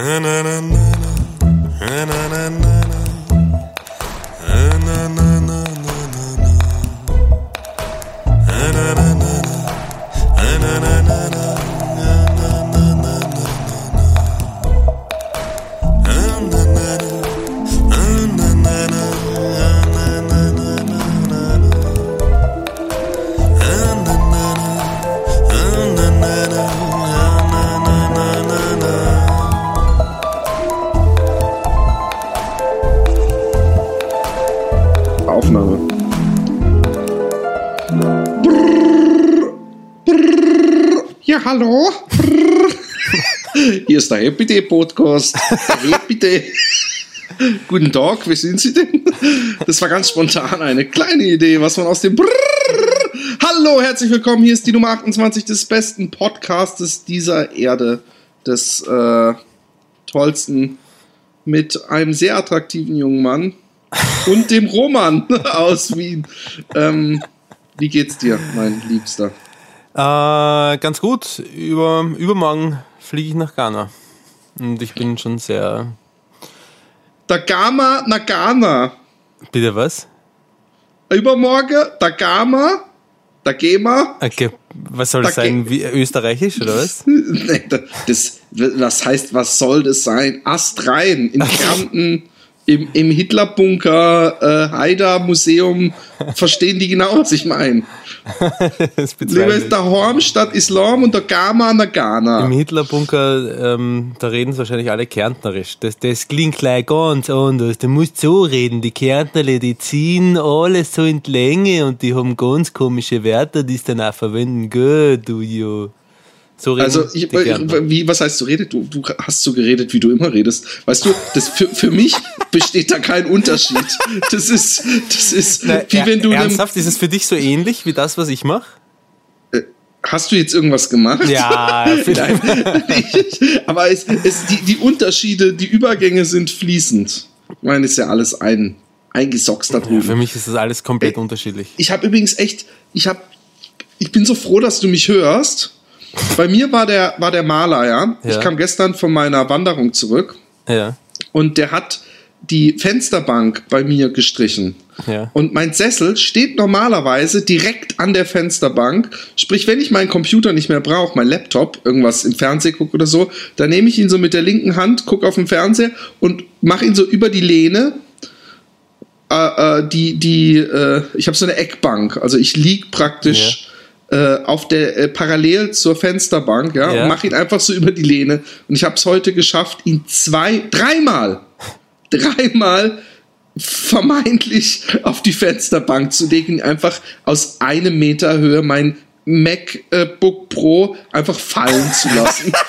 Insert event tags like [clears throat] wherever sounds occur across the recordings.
And I Hier ist der Happy Day Podcast. Happy Day. Guten Tag, wie sind Sie denn? Das war ganz spontan eine kleine Idee, was man aus dem Hallo, herzlich willkommen. Hier ist die Nummer 28 des besten Podcastes dieser Erde. Des äh, tollsten mit einem sehr attraktiven jungen Mann und dem Roman [laughs] aus Wien. Ähm, wie geht's dir, mein Liebster? Äh, ganz gut. Über, übermorgen fliege ich nach Ghana. Und ich bin schon sehr. Der Gama na Ghana. Bitte was? Übermorgen, der Gama, der Gema. Okay, was soll das Da sein? Wie, österreichisch oder was? [laughs] Nee, das, das heißt, was soll das sein? Ast rein in Kärnten. Im, im Hitlerbunker, äh, Haida Museum, verstehen die genau, was ich meine. [laughs] Lieber ist der Horm statt Islam und der Gama na Ghana. Im Hitlerbunker, ähm, da reden sie wahrscheinlich alle Kärntnerisch. Das, das klingt gleich ganz anders. Du musst so reden. Die Kärntnerle, die ziehen alles so in die Länge und die haben ganz komische Wörter, die sie dann auch verwenden. Gell, du jo. So reden Also, ich, wie, was heißt du redet? Du, du hast so geredet, wie du immer redest. Weißt du, das für, für mich [laughs] besteht da kein Unterschied. Das ist, das ist Na, wie wenn du ernsthaft, ist es für dich so ähnlich wie das, was ich mache? Hast du jetzt irgendwas gemacht? Ja, [laughs] vielleicht. [laughs] Ich- Aber es, es, die, die Unterschiede, die Übergänge sind fließend. Ich meine, ist ja alles ein, eingesockt da drüben. Für mich ist das alles komplett Ey. unterschiedlich. ich habe übrigens echt, ich habe, ich bin so froh, dass du mich hörst. Bei mir war der, war der Maler, ja. Ich Ja. kam gestern von meiner Wanderung zurück Ja. und der hat die Fensterbank bei mir gestrichen. Ja. Und mein Sessel steht normalerweise direkt an der Fensterbank. Sprich, wenn ich meinen Computer nicht mehr brauche, mein Laptop, irgendwas im Fernsehen gucke oder so, dann nehme ich ihn so mit der linken Hand, gucke auf den Fernseher und mache ihn so über die Lehne. Äh, äh, die, die, äh, ich habe so eine Eckbank. Also ich lieg praktisch äh, auf der äh, parallel zur Fensterbank, ja, Ja. und mache ihn einfach so über die Lehne. Und ich habe es heute geschafft, ihn zwei, dreimal, [laughs] dreimal vermeintlich auf die Fensterbank zu legen, einfach aus einem Meter Höhe mein MacBook Pro einfach fallen zu lassen. [laughs]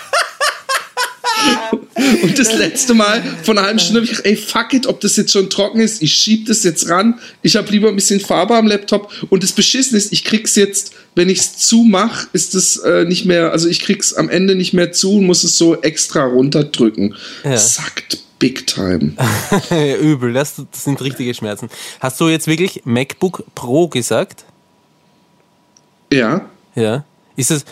[laughs] Und das letzte Mal von einer halben Stunde habe ich gedacht, ey, fuck it, ob das jetzt schon trocken ist, ich schieb das jetzt ran. Ich habe lieber ein bisschen Farbe am Laptop. Und das Beschissen ist, ich krieg's jetzt, wenn ich's zumache, ist es äh, nicht mehr, also ich krieg's am Ende nicht mehr zu und muss es so extra runterdrücken. Ja. Sackt big time. [laughs] Übel, das, das sind richtige Schmerzen. Hast du jetzt wirklich MacBook Pro gesagt? Ja. Ja. Ist es,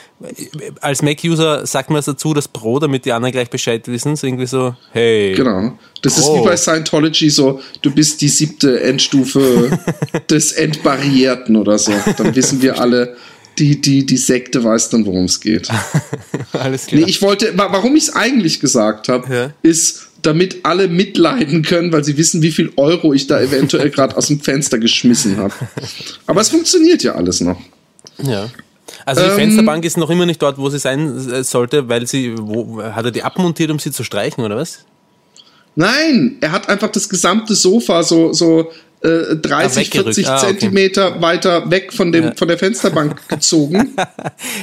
als Mac-User sagt man es dazu, das Pro, damit die anderen gleich Bescheid wissen, so irgendwie so, hey. Genau. Das ist Oh. wie bei Scientology so, du bist die siebte Endstufe [laughs] des Entbarrierten oder so. Dann wissen wir alle, die, die, die Sekte weiß dann, worum es geht. [laughs] Alles klar. Nee, ich wollte, wa- warum ich es eigentlich gesagt habe, Ja. ist, damit alle mitleiden können, weil sie wissen, wie viel Euro ich da eventuell [laughs] gerade aus dem Fenster geschmissen habe. Aber es funktioniert ja alles noch. ja. Also die Ähm, Fensterbank ist noch immer nicht dort, wo sie sein äh, sollte, weil sie, wo, hat er die abmontiert, um sie zu streichen, oder was? Nein, er hat einfach das gesamte Sofa so, so äh, 30, Ah, weggerückt. 40 Ah, okay. Zentimeter weiter weg von, dem, von der Fensterbank [laughs] gezogen.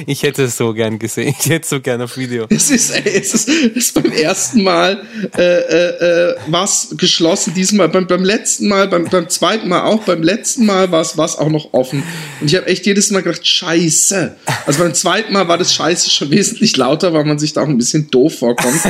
Ich hätte es so gern gesehen. Ich hätte es so gern auf Video. Es ist, ey, es ist, es ist beim ersten Mal äh, äh, äh, was geschlossen, diesmal beim, beim letzten Mal, beim, beim zweiten Mal auch, beim letzten Mal war es auch noch offen. Und ich habe echt jedes Mal gedacht, scheiße. Also beim zweiten Mal war das Scheiße schon wesentlich lauter, weil man sich da auch ein bisschen doof vorkommt.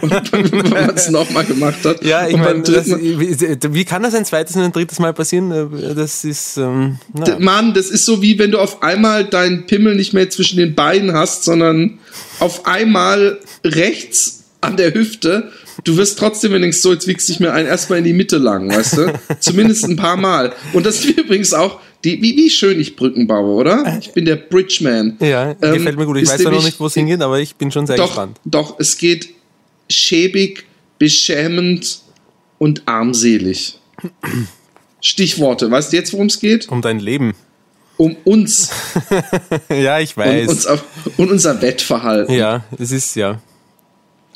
Und [laughs] wenn man es nochmal gemacht hat. Ja, ich meine, wie kann das ein zweites und ein drittes Mal passieren? Äh, Das ist, ähm, na. Mann, das ist so wie wenn du auf einmal deinen Pimmel nicht mehr zwischen den Beinen hast, sondern auf einmal rechts an der Hüfte. Du wirst trotzdem, wenn du denkst, so, jetzt wichst dich mir ein, erstmal in die Mitte lang, weißt du? [laughs] Zumindest ein paar Mal. Und das ist [laughs] übrigens auch, die, wie, wie schön ich Brücken baue, oder? Ich bin der Bridgeman. Ja, ähm, gefällt mir gut. Ich weiß ja noch nicht, wo es hingeht, aber ich bin schon sehr doch, gespannt. Doch, es geht schäbig, beschämend und armselig. [clears throat] Stichworte. Weißt du jetzt, worum es geht? Um dein Leben. Um uns. [laughs] ja, ich weiß. Und, uns und unser Wettverhalten. Ja, es ist ja.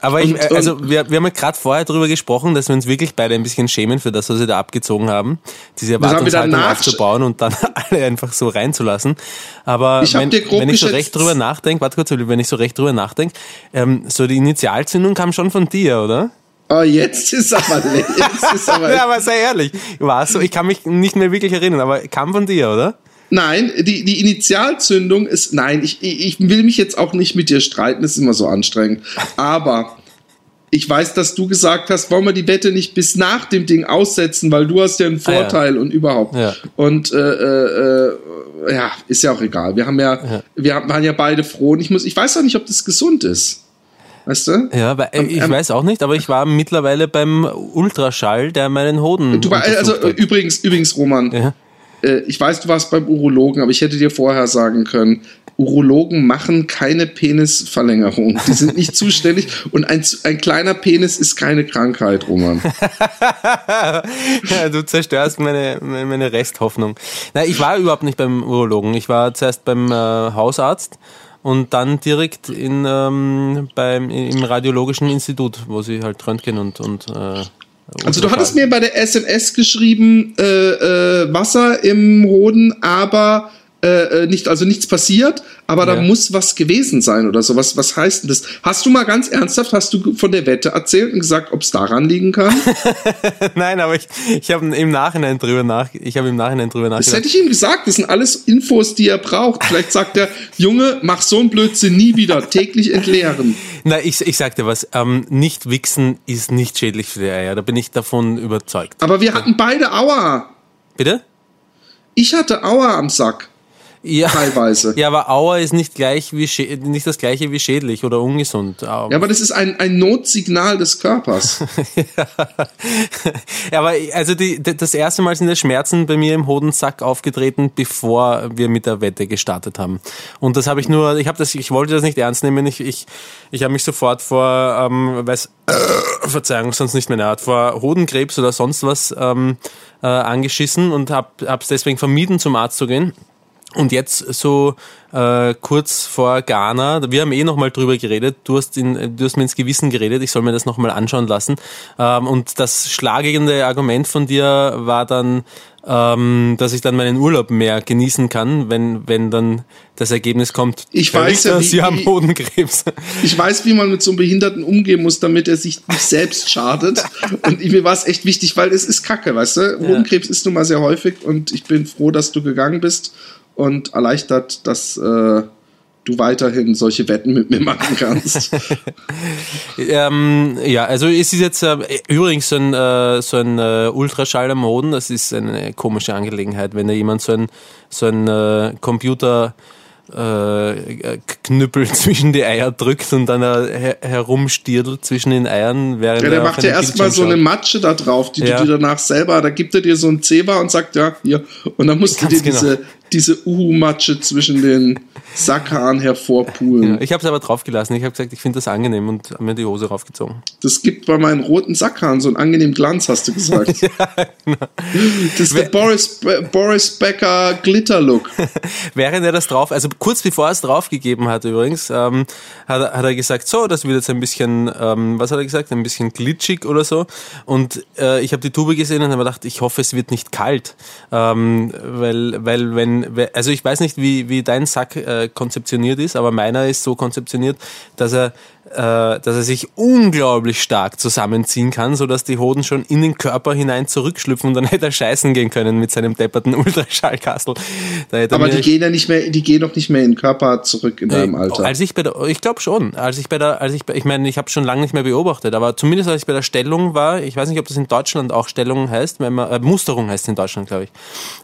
Aber ich, und, also wir, wir haben ja gerade vorher darüber gesprochen, dass wir uns wirklich beide ein bisschen schämen für das, was wir da abgezogen haben, diese Erwartungshaltung aufzubauen und dann [laughs] alle einfach so reinzulassen. Aber ich wenn, wenn ich so recht drüber nachdenke, warte kurz, wenn ich so recht drüber nachdenke, ähm, so die Initialzündung kam schon von dir, oder? Oh, jetzt ist aber, jetzt ist [laughs] aber. ja, aber sei ehrlich, war so, ich kann mich nicht mehr wirklich erinnern, aber kam von dir, oder? Nein, die, die Initialzündung ist, nein, ich, ich will mich jetzt auch nicht mit dir streiten, das ist immer so anstrengend. Aber ich weiß, dass du gesagt hast, wollen wir die Wette nicht bis nach dem Ding aussetzen, weil du hast ja einen Vorteil ah, ja. und überhaupt. Ja. Und äh, äh, ja, ist ja auch egal. Wir haben ja, ja, wir waren ja beide froh und ich muss, ich weiß auch nicht, ob das gesund ist. Weißt du? Ja, weil, ähm, ich ähm, weiß auch nicht, aber ich war mittlerweile beim Ultraschall, der meinen Hoden. Du war, also hat. übrigens, übrigens, Roman, ja äh, ich weiß, du warst beim Urologen, aber ich hätte dir vorher sagen können, Urologen machen keine Penisverlängerung. Die sind nicht [laughs] zuständig und ein, ein kleiner Penis ist keine Krankheit, Roman. [laughs] ja, du zerstörst meine, meine Resthoffnung. Nein, ich war überhaupt nicht beim Urologen. Ich war zuerst beim äh, Hausarzt und dann direkt in, ähm, beim, im Radiologischen Institut, wo sie halt Röntgen und, und äh, also du hattest mir bei der SMS geschrieben, äh, äh, Wasser im Hoden, aber äh, äh, nicht, also nichts passiert, aber ja. da muss was gewesen sein oder so. Was, was heißt denn das? Hast du mal ganz ernsthaft, hast du von der Wette erzählt und gesagt, ob es daran liegen kann? [laughs] Nein, aber ich, ich habe im Nachhinein drüber nach, ich habe im Nachhinein drüber nachgedacht. Das hätte ich ihm gesagt, das sind alles Infos, die er braucht. Vielleicht sagt er, [laughs] Junge, mach so einen Blödsinn nie wieder, täglich entleeren. Na, ich, ich sag dir was, ähm, nicht wichsen ist nicht schädlich für die Eier, da bin ich davon überzeugt. Aber wir hatten beide Aua. Bitte? Ich hatte Aua am Sack. Ja, teilweise. Ja, aber Aua ist nicht gleich wie nicht das gleiche wie schädlich oder ungesund. Ja, aber das ist ein, ein Notsignal des Körpers. [laughs] ja, aber also die, das erste Mal sind die Schmerzen bei mir im Hodensack aufgetreten, bevor wir mit der Wette gestartet haben. Und das habe ich nur, ich habe das, ich wollte das nicht ernst nehmen. Ich, ich, ich habe mich sofort vor, ähm, weiß, äh, [coughs] Verzeihung, sonst nicht mehr Art, vor Hodenkrebs oder sonst was ähm, äh, angeschissen und habe es deswegen vermieden, zum Arzt zu gehen. Und jetzt so äh, kurz vor Ghana, wir haben eh nochmal drüber geredet, du hast, in, du hast mir ins Gewissen geredet, ich soll mir das nochmal anschauen lassen. Ähm, und das schlagende Argument von dir war dann, ähm, dass ich dann meinen Urlaub mehr genießen kann, wenn, wenn dann das Ergebnis kommt. Ich weiß ja, wie, Sie haben Hodenkrebs. Ich weiß, wie man mit so einem Behinderten umgehen muss, damit er sich nicht selbst schadet. [laughs] Und mir war es echt wichtig, weil es ist Kacke, weißt du? Hodenkrebs ja. ist nun mal sehr häufig und ich bin froh, dass du gegangen bist und erleichtert, dass äh, du weiterhin solche Wetten mit mir machen kannst. [laughs] ähm, ja, also es ist jetzt äh, übrigens so ein, äh, so ein äh, Ultraschall am Hoden, das ist eine komische Angelegenheit, wenn da jemand so ein, so ein äh, Computer äh, Knüppel [laughs] zwischen die Eier drückt und dann her herumstiert zwischen den Eiern. Während ja, der macht ja erstmal so eine Matsche da drauf, die ja. du dir danach selber, da gibt er dir so ein Zebra und sagt, ja, hier. Und dann musst Ganz du dir genau. Diese, Uhu-Matsche zwischen den Sackhaaren hervorpulen. Ja, ich habe es aber draufgelassen. Ich habe gesagt, ich finde das angenehm und habe mir die Hose raufgezogen. Das gibt bei meinen roten Sackhaaren so einen angenehmen Glanz, hast du gesagt. [laughs] ja, genau. Das ist der Boris, Boris Becker Glitter-Look. [laughs] Während er das drauf, also kurz bevor er es draufgegeben hat übrigens, ähm, hat, hat, er gesagt, so, das wird jetzt ein bisschen, ähm, was hat er gesagt, ein bisschen glitschig oder so. Und äh, ich habe die Tube gesehen und habe gedacht, ich hoffe, es wird nicht kalt. Ähm, weil, weil, wenn, also ich weiß nicht, wie, wie dein Sack äh, konzeptioniert ist, aber meiner ist so konzeptioniert, dass er dass er sich unglaublich stark zusammenziehen kann, sodass die Hoden schon in den Körper hinein zurückschlüpfen und dann [laughs] hätte er scheißen gehen können mit seinem depperten [laughs] Ultraschallkastel. Aber die gehen ja nicht mehr, die gehen doch nicht mehr in den Körper zurück in deinem Alter. Als ich bei der, ich glaube schon, als ich bei der, als ich, ich meine, ich habe schon lange nicht mehr beobachtet, aber zumindest als ich bei der Stellung war, ich weiß nicht, ob das in Deutschland auch Stellung heißt, wenn man, äh, Musterung heißt in Deutschland, glaube ich.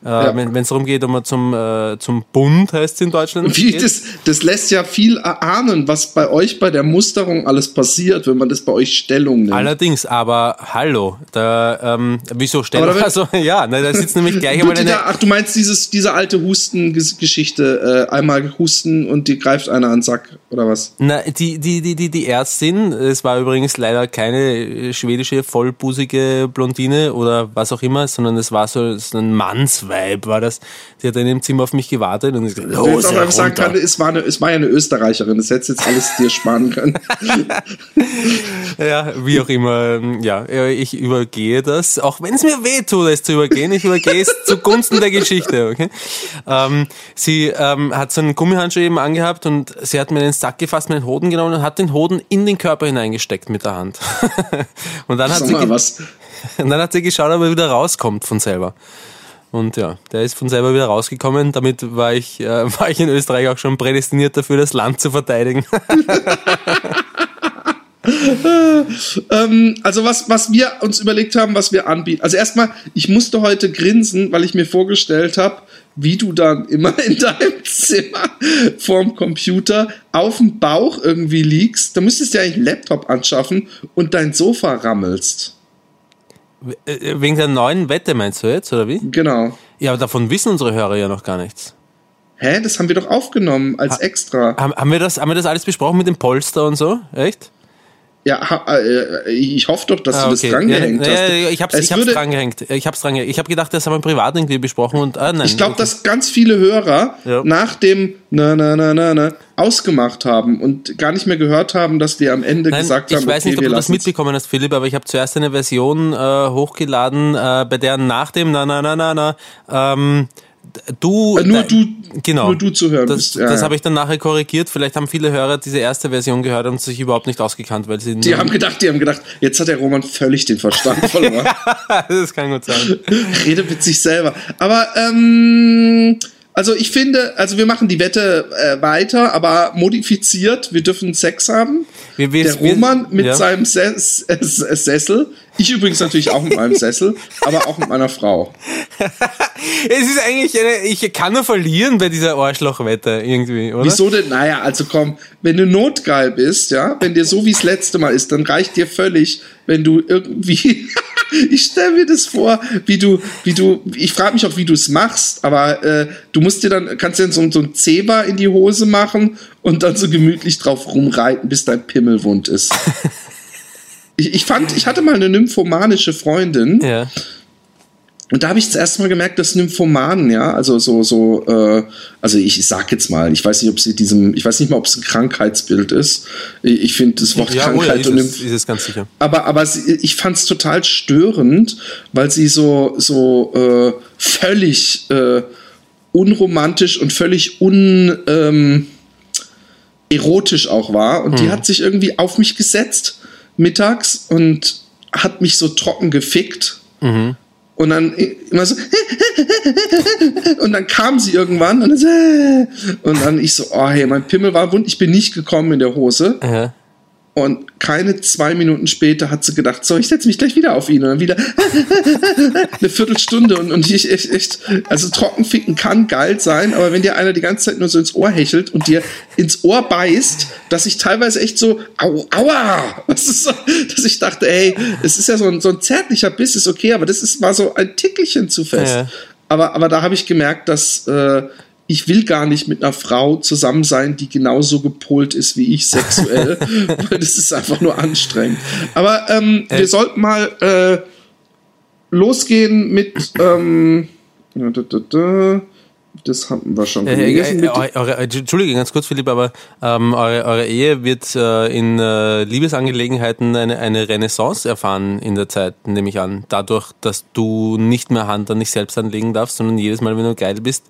Äh, ja. Wenn es darum geht, ob man zum, äh, zum Bund heißt es in Deutschland. Wie, das, das lässt ja viel erahnen, was bei euch bei der Musterung Flüsterung alles passiert, wenn man das bei euch Stellung nimmt. Allerdings, aber hallo, da, ähm, wieso Stellung? Also, ja, ne, da sitzt nämlich gleich einmal eine, ach, du meinst dieses, diese alte Husten-Geschichte, äh, einmal husten und dir greift einer an den Sack, oder was? Na, die, die, die, die, die Ärztin, es war übrigens leider keine äh, schwedische, vollbusige Blondine oder was auch immer, sondern es war so, so ein Mannsweib, war das. Die hat in dem Zimmer auf mich gewartet und ich gesagt, Ich los, auch einfach sagen kann, es war, eine, es war ja eine Österreicherin, das hättest jetzt alles dir sparen können. [laughs] Ja, wie auch immer, ja, ich übergehe das, auch wenn es mir weh tut, es zu übergehen, ich übergehe es [laughs] zugunsten der Geschichte, okay? Ähm, sie ähm, hat so einen Gummihandschuh eben angehabt und sie hat mir den Sack gefasst, meinen Hoden genommen und hat den Hoden in den Körper hineingesteckt mit der Hand. [laughs] und dann hat sie mal was. und dann hat sie geschaut, ob er wieder rauskommt von selber. Und ja, der ist von selber wieder rausgekommen. Damit war ich, äh, [laughs] war ich in Österreich auch schon prädestiniert dafür, das Land zu verteidigen. [laughs] Ähm, also was, was wir uns überlegt haben, was wir anbieten. Also erstmal, ich musste heute grinsen, weil ich mir vorgestellt habe, wie du dann immer [laughs] in deinem Zimmer vorm Computer auf dem Bauch irgendwie liegst. Da müsstest du ja eigentlich einen Laptop anschaffen und dein Sofa rammelst. Äh, Wegen der neuen Wette meinst du jetzt, oder wie? Genau. Ja, aber davon wissen unsere Hörer ja noch gar nichts. Hä, das haben wir doch aufgenommen als extra. Haben, haben, wir das, haben wir das alles besprochen mit dem Polster und so? Echt? Ja, ha, äh, ich hoffe doch, dass Ah, du das drangehängt ja, hast. Ja, ich hab's, Es ich hab's würde- drangehängt. Ich hab's drangehängt. Ich habe gedacht, das haben wir privat irgendwie besprochen und ah, nein. Ich glaube, okay. dass ganz viele Hörer Ja. nach dem na na na na na ausgemacht haben und gar nicht mehr gehört haben, dass wir am Ende Nein, gesagt ich haben, weiß okay, nicht, ob du das mitbekommen hast, Philipp, aber ich habe zuerst eine Version äh, hochgeladen, äh, bei der nach dem Na na na na na ähm, du Äh, nur du- genau nur du zu hören Das, bist. Ja, das ja. habe ich dann nachher korrigiert. Vielleicht haben viele Hörer diese erste Version gehört und sich überhaupt nicht ausgekannt, weil sie Die haben gedacht, die haben gedacht, jetzt hat der Roman völlig den Verstand [laughs] verloren. [laughs] das kann gut sein. Redet mit sich selber. Aber ähm, also ich finde, also wir machen die Wette äh, weiter, aber modifiziert. Wir dürfen Sex haben. Wir- wir- der Roman mit ja. seinem Ses Sessel. Ich übrigens natürlich auch mit meinem Sessel, aber auch mit meiner Frau. [laughs] Es ist eigentlich eine, ich kann nur verlieren bei dieser Arschlochwette irgendwie, oder? Wieso denn? Naja, also komm, wenn du notgeil bist, ja, wenn dir so wie es letzte Mal ist, dann reicht dir völlig, wenn du irgendwie. [laughs] ich stell mir das vor, wie du, wie du, ich frage mich auch, wie du es machst, aber äh, du musst dir dann, kannst dir dann so, so ein Zebra in die Hose machen und dann so gemütlich drauf rumreiten, bis dein Pimmel wund ist. [laughs] ich, ich fand, ich hatte mal eine nymphomanische Freundin. Ja. Und da habe ich zuerst mal gemerkt, dass Nymphomanen, ja, also so, so, äh, also ich, sag jetzt mal, ich weiß nicht, ob sie diesem, ich weiß nicht mal, ob es ein Krankheitsbild ist. Ich, ich finde das Wort Ja, oh ja, Krankheit ist und ist ganz sicher. aber, aber sie, ich fand es total störend, weil sie so, so äh, völlig äh, unromantisch und völlig un, ähm, erotisch auch war. Und die hat sich irgendwie auf mich gesetzt mittags und hat mich so trocken gefickt. Und dann immer so. [laughs] und dann kam sie irgendwann und dann, so, und dann ich so, oh hey, mein Pimmel war wund, ich bin nicht gekommen in der Hose. Ja. Und keine zwei Minuten später hat sie gedacht, so, ich setze mich gleich wieder auf ihn. Und dann wieder [laughs] eine Viertelstunde. Und, und ich echt, echt, also trockenficken kann geil sein, aber wenn dir einer die ganze Zeit nur so ins Ohr hechelt und dir ins Ohr beißt, dass ich teilweise echt so, au, aua, [laughs] das ist so, dass ich dachte, ey, es ist ja so ein, so ein zärtlicher Biss, ist okay, aber das ist, war so ein Tickelchen zu fest. Ja. Aber, aber da habe ich gemerkt, dass äh, ich will gar nicht mit einer Frau zusammen sein, die genauso gepolt ist wie ich sexuell, [laughs] weil das ist einfach nur anstrengend. Aber ähm, wir sollten mal äh, losgehen mit ähm. Das haben wir schon Äh, äh, äh, eure, Entschuldige, ganz kurz, Philipp, aber ähm, eure, eure Ehe wird äh, in äh, Liebesangelegenheiten eine, eine Renaissance erfahren in der Zeit, nehme ich an. Dadurch, dass du nicht mehr Hand an dich selbst anlegen darfst, sondern jedes Mal, wenn du geil bist,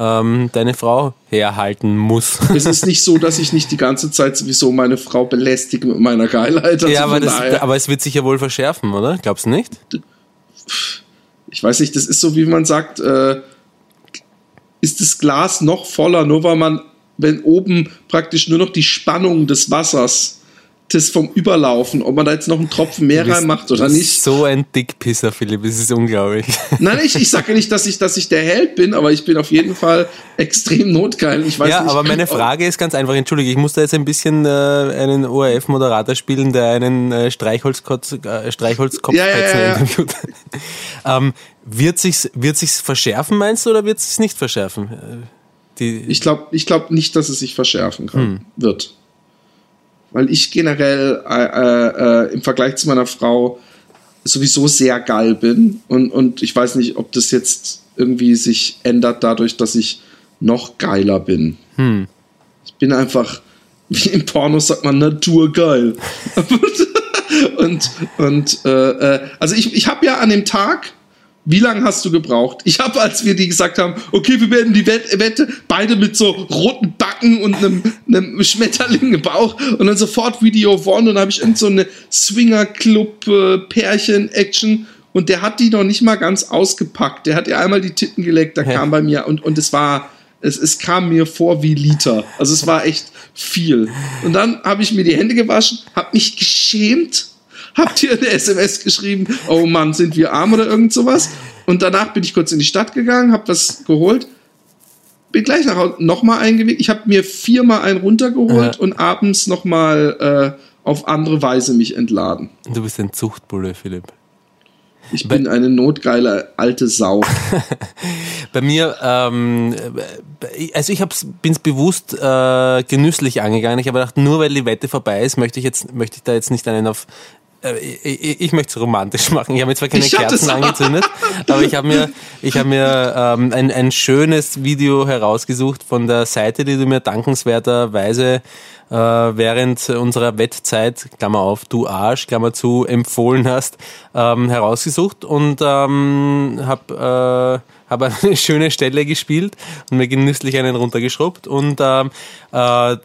ähm, deine Frau herhalten muss. es ist nicht so, dass ich nicht die ganze Zeit sowieso meine Frau belästige mit meiner Geilheit. Also ja, aber, das, aber es wird sich ja wohl verschärfen, oder? Glaubst du nicht? ich weiß nicht, das ist so, wie man sagt, äh, ist das Glas noch voller, nur weil man, wenn oben praktisch nur noch die Spannung des Wassers das vom Überlaufen, ob man da jetzt noch einen Tropfen mehr reinmacht oder nicht. So ein Dickpisser, Philipp, es ist unglaublich. Nein, ich, ich sage nicht, dass ich, dass ich der Held bin, aber ich bin auf jeden Fall extrem notgeil. Ich weiß ja, nicht, aber meine Frage ist ganz einfach, entschuldige, ich muss da jetzt ein bisschen äh, einen ORF-Moderator spielen, der einen äh, Streichholzkopf, äh, Streichholzkopf Ja, ja, ja, ja. [laughs] ähm, wird sich's, wird sich's verschärfen, meinst du, oder wird sich's nicht verschärfen? Äh, Die, Ich glaube ich glaub nicht, dass es sich verschärfen kann, wird. Weil ich generell äh, äh, im Vergleich zu meiner Frau sowieso sehr geil bin. Und, und ich weiß nicht, ob das jetzt irgendwie sich ändert dadurch, dass ich noch geiler bin. Ich bin einfach, [laughs] wie im Porno sagt man, naturgeil. [laughs] [laughs] und und äh, äh, also ich, ich habe ja an dem Tag, wie lange hast du gebraucht? Ich habe, als wir die gesagt haben, okay, wir werden die Wett Wette, beide mit so roten Backen und einem, [laughs] einem Schmetterling im Bauch und dann sofort Video One und dann habe ich irgend so eine Swinger-Club-Pärchen-Action und der hat die noch nicht mal ganz ausgepackt. Der hat ihr einmal die Titten geleckt, da Ja. kam bei mir und, und es war, es, es kam mir vor wie Liter. Also es war echt viel. Und dann habe ich mir die Hände gewaschen, habe mich geschämt, hab dir eine SMS geschrieben, oh Mann, sind wir arm oder irgend sowas. Und danach bin ich kurz in die Stadt gegangen, habe was geholt, bin gleich nach Hause nochmal eingewickt. Ich habe mir viermal einen runtergeholt Ja. und abends nochmal äh, auf andere Weise mich entladen. du bist ein Zuchtbulle, Philipp. Ich bin eine notgeile alte Sau. [laughs] Bei mir, ähm, äh, also ich bin es bewusst äh, genüsslich angegangen. Ich habe gedacht, nur weil die Wette vorbei ist, möchte ich jetzt, möchte ich da jetzt nicht einen auf äh, ich, ich möchte es romantisch machen. Ich habe mir zwar keine Ich Kerzen angezündet, aber ich habe mir, ich habe mir ähm, ein, ein schönes Video herausgesucht von der Seite, die du mir dankenswerterweise äh, während unserer Wettzeit, Klammer auf, du Arsch, Klammer zu, empfohlen hast, ähm, herausgesucht und ähm, habe äh, hab [laughs] eine schöne Stelle gespielt und mir genüsslich einen runtergeschrubbt und ähm, äh,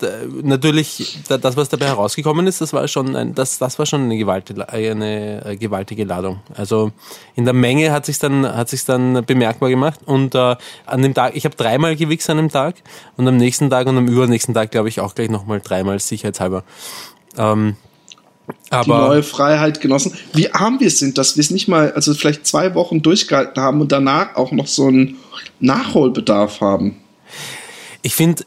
natürlich da- das, was dabei herausgekommen ist, das war schon ein, das, das war schon eine gewaltige, eine äh, gewaltige Ladung. Also in der Menge hat sich dann sich dann bemerkbar gemacht und äh, an dem Tag, ich habe dreimal gewichst an dem Tag und am nächsten Tag und am übernächsten Tag glaube ich auch gleich nochmal dreimal sicherheitshalber. Ähm, Die aber neue Freiheit genossen. Wie arm wir sind, dass wir es nicht mal, also vielleicht zwei Wochen durchgehalten haben und danach auch noch so einen Nachholbedarf haben. Ich finde,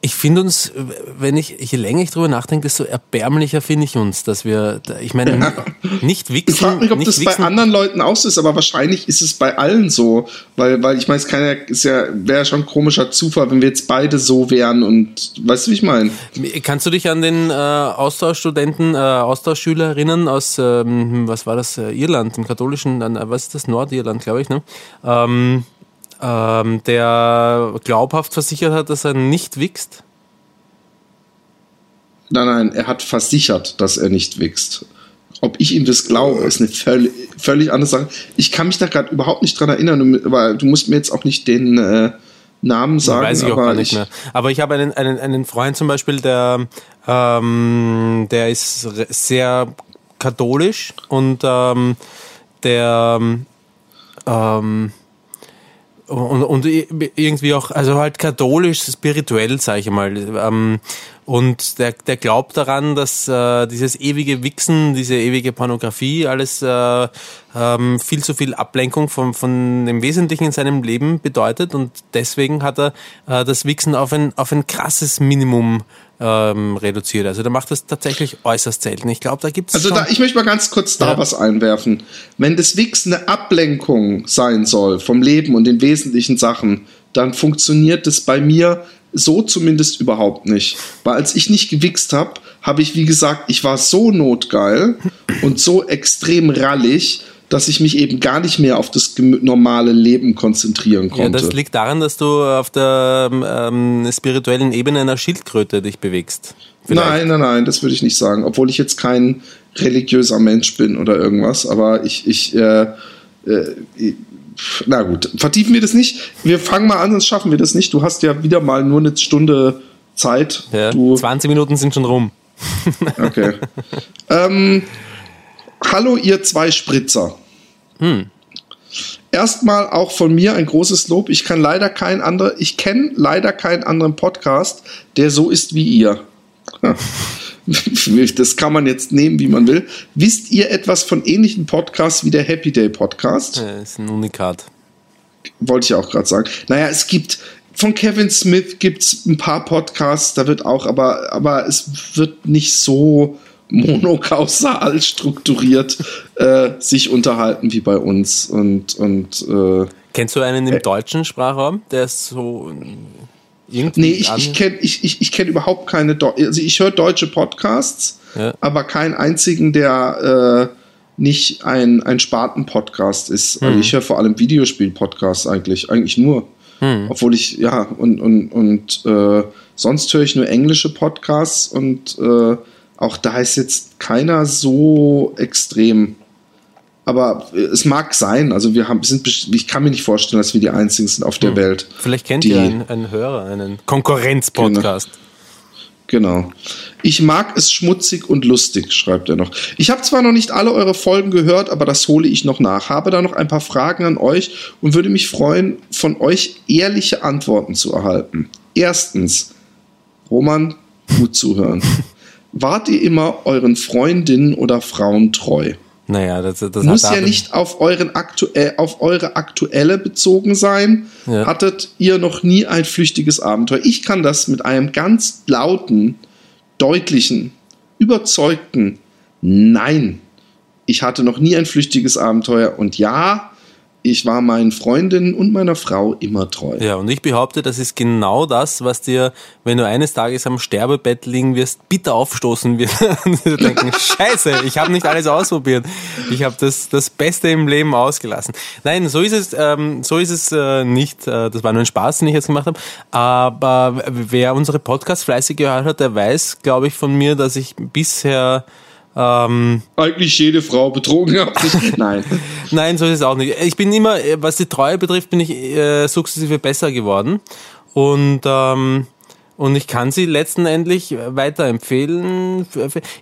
ich finde uns, wenn ich, je länger ich drüber nachdenke, desto erbärmlicher finde ich uns, dass wir, ich meine, nicht Ich wichsen, frage mich, ob nicht das bei wichsen, anderen Leuten auch so ist, aber wahrscheinlich ist es bei allen so. Weil, weil ich meine, es kann ja, ist ja, wäre schon ein komischer Zufall, wenn wir jetzt beide so wären und weißt du, wie ich meine? Kannst du dich an den äh, Austauschstudenten, äh, Austauschschüler erinnern aus, ähm, was war das, äh, Irland, im katholischen, äh, was ist das, Nordirland, glaube ich, ne? Ähm, ähm, der glaubhaft versichert hat, dass er nicht wichst. Nein, nein, er hat versichert, dass er nicht wächst. Ob ich ihm das glaube, ist eine völlig, völlig andere Sache. Ich kann mich da gerade überhaupt nicht dran erinnern, aber du musst mir jetzt auch nicht den äh, Namen sagen. Weiß ich auch aber gar nicht mehr. Aber ich habe einen, einen, einen Freund zum Beispiel, der, ähm, der ist sehr katholisch und ähm, der ähm, und, und irgendwie auch, also halt katholisch, spirituell, sage ich mal. Ähm, und der, der glaubt daran, dass äh, dieses ewige Wichsen, diese ewige Pornografie, alles äh, ähm, viel zu viel Ablenkung von, von dem Wesentlichen in seinem Leben bedeutet. Und deswegen hat er äh, das Wichsen auf ein, auf ein krasses Minimum ähm, reduziert. Also der macht das tatsächlich äußerst selten. Ich glaube, da gibt es Also da, ich möchte mal ganz kurz da Ja. was einwerfen. Wenn das Wichsen eine Ablenkung sein soll vom Leben und den wesentlichen Sachen, dann funktioniert das bei mir so zumindest überhaupt nicht. Weil als ich nicht gewichst habe, habe ich, wie gesagt, ich war so notgeil und so extrem rallig, dass ich mich eben gar nicht mehr auf das normale Leben konzentrieren Ja, konnte. das liegt daran, dass du auf der ähm, spirituellen Ebene einer Schildkröte dich bewegst. Vielleicht. Nein, nein, nein, das würde ich nicht sagen. Obwohl ich jetzt kein religiöser Mensch bin oder irgendwas. Aber ich, ich, äh, äh, na gut, vertiefen wir das nicht. Wir fangen mal an, sonst schaffen wir das nicht. Du hast ja wieder mal nur eine Stunde Zeit. Ja, Du, 20 Minuten sind schon rum. okay. [laughs] ähm, hallo, ihr zwei Spritzer. Erstmal auch von mir ein großes Lob. Ich kann leider keinen anderen, ich kenne leider keinen anderen Podcast, der so ist wie ihr. [laughs] das kann man jetzt nehmen, wie man will. Wisst ihr etwas von ähnlichen Podcasts wie der Happy Day Podcast? Ja, das ist ein Unikat. Wollte ich auch gerade sagen. Naja, es gibt von Kevin Smith gibt es ein paar Podcasts, da wird auch, aber, aber es wird nicht so monokausal strukturiert äh, sich unterhalten wie bei uns. Und, und äh, Kennst du einen im äh, deutschen Sprachraum, der ist so irgendwie. Nee, ich, ich kenne ich, ich, ich kenn überhaupt keine. Do also ich höre deutsche Podcasts, ja. aber keinen einzigen, der äh, nicht ein, ein Sparten-Podcast ist. Hm. Also ich höre vor allem Videospiel-Podcasts eigentlich, eigentlich nur. Hm. Obwohl ich, ja, und, und, und äh, sonst höre ich nur englische Podcasts und äh, auch da ist jetzt keiner so extrem. Aber es mag sein, also wir haben, sind, ich kann mir nicht vorstellen, dass wir die einzigen sind auf der hm. Welt. Vielleicht kennt ihr einen, einen Hörer, einen Konkurrenz-Podcast. Genau. genau. Ich mag es schmutzig und lustig, schreibt er noch. Ich habe zwar noch nicht alle eure Folgen gehört, aber das hole ich noch nach. Habe da noch ein paar Fragen an euch und würde mich freuen, von euch ehrliche Antworten zu erhalten. Erstens, Roman, gut zuhören. [laughs] Wart ihr immer euren Freundinnen oder Frauen treu? Naja, das, das muss ja nicht auf, euren aktuell, auf eure aktuelle bezogen sein. Ja. Hattet ihr noch nie ein flüchtiges Abenteuer? Ich kann das mit einem ganz lauten, deutlichen, überzeugten Nein. Ich hatte noch nie ein flüchtiges Abenteuer und ja, ich war meinen Freundinnen und meiner Frau immer treu. Ja, und ich behaupte, das ist genau das, was dir, wenn du eines Tages am Sterbebett liegen wirst, bitter aufstoßen wird. [laughs] und du denken, [laughs] scheiße, ich habe nicht alles ausprobiert. Ich habe das, das Beste im Leben ausgelassen. Nein, so ist es, ähm, so ist es äh, nicht. Äh, das war nur ein Spaß, den ich jetzt gemacht habe. Aber wer unsere Podcasts fleißig gehört hat, der weiß, glaube ich, von mir, dass ich bisher ähm, Eigentlich jede Frau betrogen hat. [laughs] Nein. Nein, so ist es auch nicht. Ich bin immer, was die Treue betrifft, bin ich äh, sukzessive besser geworden. Und ähm, und ich kann sie letztendlich weiterempfehlen.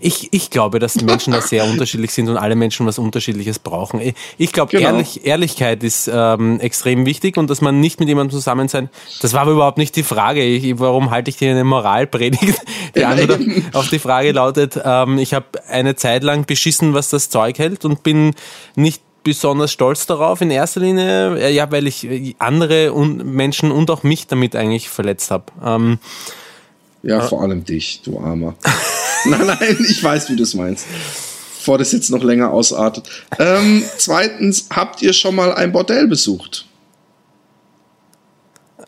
Ich, ich glaube, dass Menschen da sehr [laughs] unterschiedlich sind und alle Menschen was Unterschiedliches brauchen. Ich glaube, genau. Ehrlich, Ehrlichkeit ist ähm, extrem wichtig und dass man nicht mit jemandem zusammen sein. Das war aber überhaupt nicht die Frage. Ich, warum halte ich dir eine Moralpredigt? [laughs] Die Antwort [laughs] auf die Frage lautet, ähm, ich habe eine Zeit lang beschissen, was das Zeug hält und bin nicht besonders stolz darauf in erster Linie, äh, ja, weil ich äh, andere Menschen und auch mich damit eigentlich verletzt habe. Ähm, ja, vor allem dich, du Armer. [laughs] nein, nein, ich weiß, wie du es meinst. Bevor das jetzt noch länger ausartet. Ähm, zweitens, habt ihr schon mal ein Bordell besucht?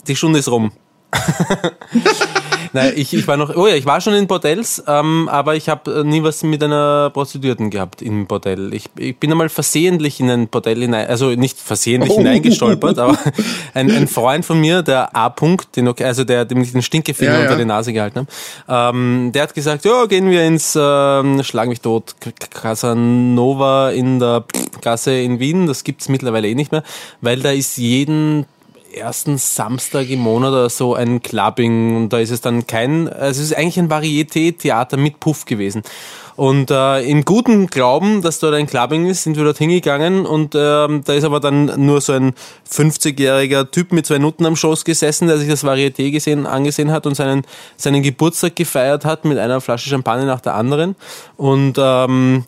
Die Stunde ist rum. [laughs] Nein, ich, ich war noch, oh ja, ich war schon in Bordells, ähm, aber ich habe äh, nie was mit einer Prostituierten gehabt im Bordell. Ich, ich bin einmal versehentlich in ein Bordell hinein, also nicht versehentlich oh. hineingestolpert, [laughs] aber ein, ein Freund von mir, der A. -Punkt, den, also der, dem ich den Stinkefinger ja, ja. unter die Nase gehalten habe, ähm, der hat gesagt, ja, gehen wir ins ähm, Schlag mich tot Casanova in der Gasse in Wien. Das gibt's mittlerweile eh nicht mehr, weil da ist jeden ersten Samstag im Monat oder so ein Clubbing und da ist es dann kein, also es ist eigentlich ein Varieté-Theater mit Puff gewesen. Und äh, im guten Glauben, dass dort ein Clubbing ist, sind wir dort hingegangen und ähm, da ist aber dann nur so ein 50-jähriger Typ mit zwei Nutten am Schoß gesessen, der sich das Varieté gesehen, angesehen hat und seinen, seinen Geburtstag gefeiert hat mit einer Flasche Champagner nach der anderen. Und ähm,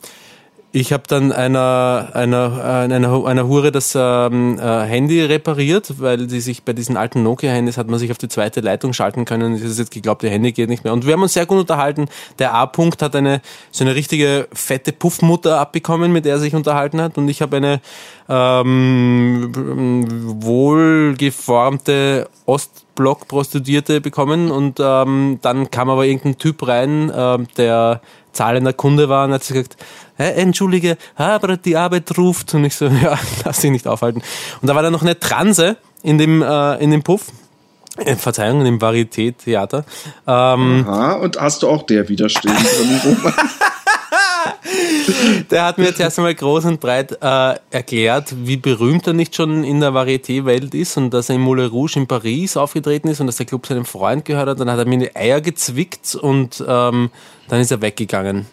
ich habe dann einer, einer, einer, einer Hure das ähm, äh, Handy repariert, weil die sich bei diesen alten Nokia-Handys hat man sich auf die zweite Leitung schalten können. Ich habe jetzt geglaubt, ihr Handy geht nicht mehr. Und wir haben uns sehr gut unterhalten. Der A-Punkt hat eine so eine richtige fette Puffmutter abbekommen, mit der er sich unterhalten hat. Und ich habe eine ähm, wohlgeformte Ostblock-Prostituierte bekommen. Und ähm, dann kam aber irgendein Typ rein, äh, der zahlender Kunde war und hat gesagt, entschuldige, aber die Arbeit ruft. Und ich so, [laughs] ja, lass dich nicht aufhalten. Und da war dann noch eine Transe in dem, äh, in dem Puff. Äh, Verzeihung, in dem Varieté-Theater. Ähm, Aha, und hast du auch der widerstehen [laughs] [laughs] der hat mir jetzt erst einmal groß und breit äh, erklärt, wie berühmt er nicht schon in der Varieté-Welt ist und dass er im Moulin Rouge in Paris aufgetreten ist und dass der Club seinem Freund gehört hat. Dann hat er mir die Eier gezwickt und ähm, dann ist er weggegangen.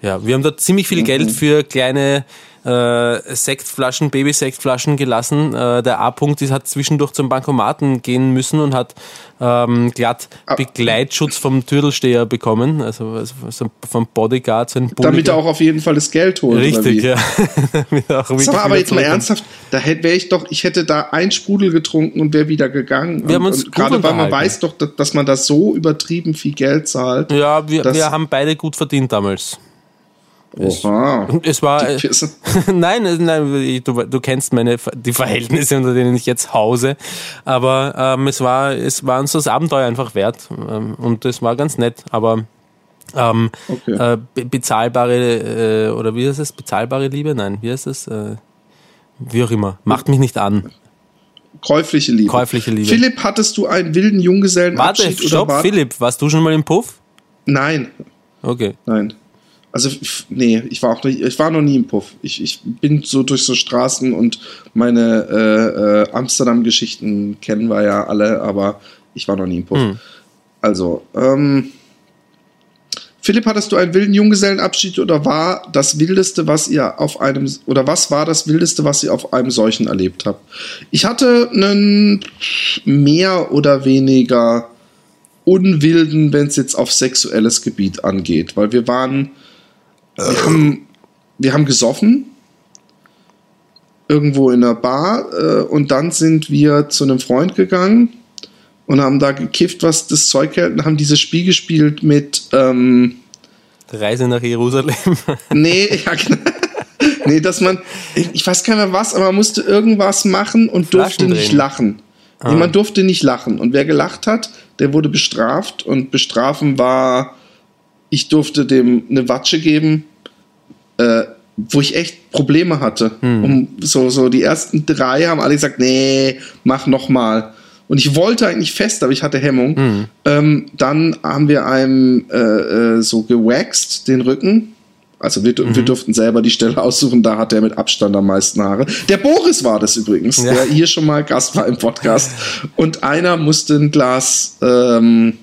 Ja, wir haben da ziemlich viel mhm. Geld für kleine äh, Sektflaschen, Babysektflaschen gelassen. Äh, der A-Punkt hat zwischendurch zum Bankomaten gehen müssen und hat ähm, glatt ah. Begleitschutz vom Türdelsteher bekommen, also, also vom Bodyguard, so ein Damit er auch auf jeden Fall das Geld holt. Richtig, ja. [laughs] Sag mal, aber jetzt mal ernsthaft, da wäre ich doch, ich hätte da ein Sprudel getrunken und wäre wieder gegangen. Wir und, haben uns gerade weil man weiß doch, dass man da so übertrieben viel Geld zahlt. Ja, wir, wir haben beide gut verdient damals. Oha. Es war. [laughs] nein, nein, du, du kennst meine die Verhältnisse, unter denen ich jetzt hause. Aber ähm, es war, es war uns das Abenteuer einfach wert. Ähm, und es war ganz nett. Aber ähm, okay. äh, bezahlbare äh, oder wie heißt es? Bezahlbare Liebe? Nein, wie heißt es? Äh, wie auch immer. Macht mich nicht an. Käufliche Liebe. Käufliche Liebe. Philipp, hattest du einen wilden Junggesellenabschied? Warte, stopp, war Philipp, warst du schon mal im Puff? Nein. Okay. Nein. Also, nee, ich war auch nicht, ich war noch nie im Puff. Ich, ich bin so durch so Straßen und meine äh, äh, Amsterdam-Geschichten kennen wir ja alle, aber ich war noch nie im Puff. Hm. Also, ähm, Philipp, hattest du einen wilden Junggesellenabschied oder war das Wildeste, was ihr auf einem, oder was war das Wildeste, was ihr auf einem solchen erlebt habt? Ich hatte einen mehr oder weniger unwilden, wenn es jetzt auf sexuelles Gebiet angeht, weil wir waren wir haben, wir haben gesoffen irgendwo in einer Bar äh, und dann sind wir zu einem Freund gegangen und haben da gekifft, was das Zeug hält und haben dieses Spiel gespielt mit ähm, Reise nach Jerusalem. [laughs] nee, ja, genau. nee, dass man, ich, weiß gar nicht mehr was, aber man musste irgendwas machen und durfte nicht lachen. Ah. Niemand durfte nicht lachen. Und wer gelacht hat, der wurde bestraft. Und bestrafen war ich durfte dem eine Watsche geben, äh, wo ich echt Probleme hatte. Hm. Um, so, so die ersten drei haben alle gesagt, nee, mach noch mal. Und ich wollte eigentlich fest, aber ich hatte Hemmung. Hm. Ähm, dann haben wir einem äh, äh, so gewaxt den Rücken. Also wir, mhm. wir durften selber die Stelle aussuchen, da hat er mit Abstand am meisten Haare. Der Boris war das übrigens, ja. der hier schon mal Gast war im Podcast. Und einer musste ein Glas ähm,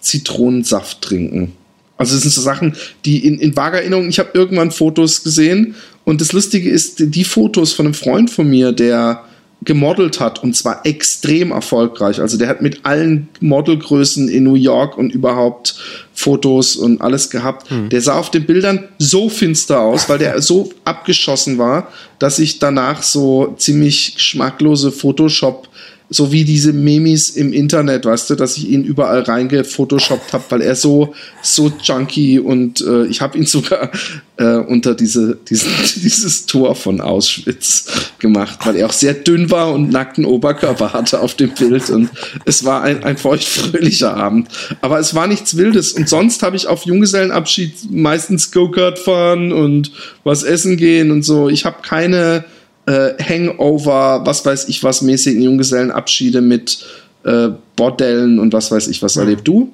Zitronensaft trinken. Also es sind so Sachen, die in, in vager Erinnerung, ich habe irgendwann Fotos gesehen und das Lustige ist, die Fotos von einem Freund von mir, der gemodelt hat und zwar extrem erfolgreich. Also der hat mit allen Modelgrößen in New York und überhaupt Fotos und alles gehabt. Hm. Der sah auf den Bildern so finster aus, weil der [laughs] so abgeschossen war, dass ich danach so ziemlich geschmacklose Photoshop so wie diese Memes im Internet, weißt du, dass ich ihn überall reingefotoshoppt habe, weil er so, so junky und äh, ich habe ihn sogar äh, unter diese, diesen, [laughs] dieses Tor von Auschwitz gemacht, weil er auch sehr dünn war und nackten Oberkörper hatte auf dem Bild und es war ein, ein feuchtfröhlicher Abend. Aber es war nichts Wildes und sonst habe ich auf Junggesellenabschied meistens Go-Kart fahren und was essen gehen und so. Ich habe keine äh, Hangover, was weiß ich was, mäßigen Junggesellenabschiede mit äh, Bordellen und was weiß ich was erlebt du?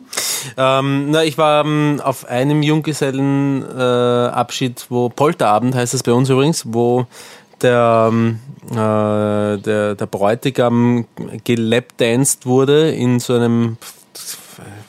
Ähm, na, ich war ähm, auf einem Junggesellenabschied, äh, wo Polterabend heißt es bei uns übrigens, wo der, ähm, äh, der, der Bräutigam gelapdanced wurde in so einem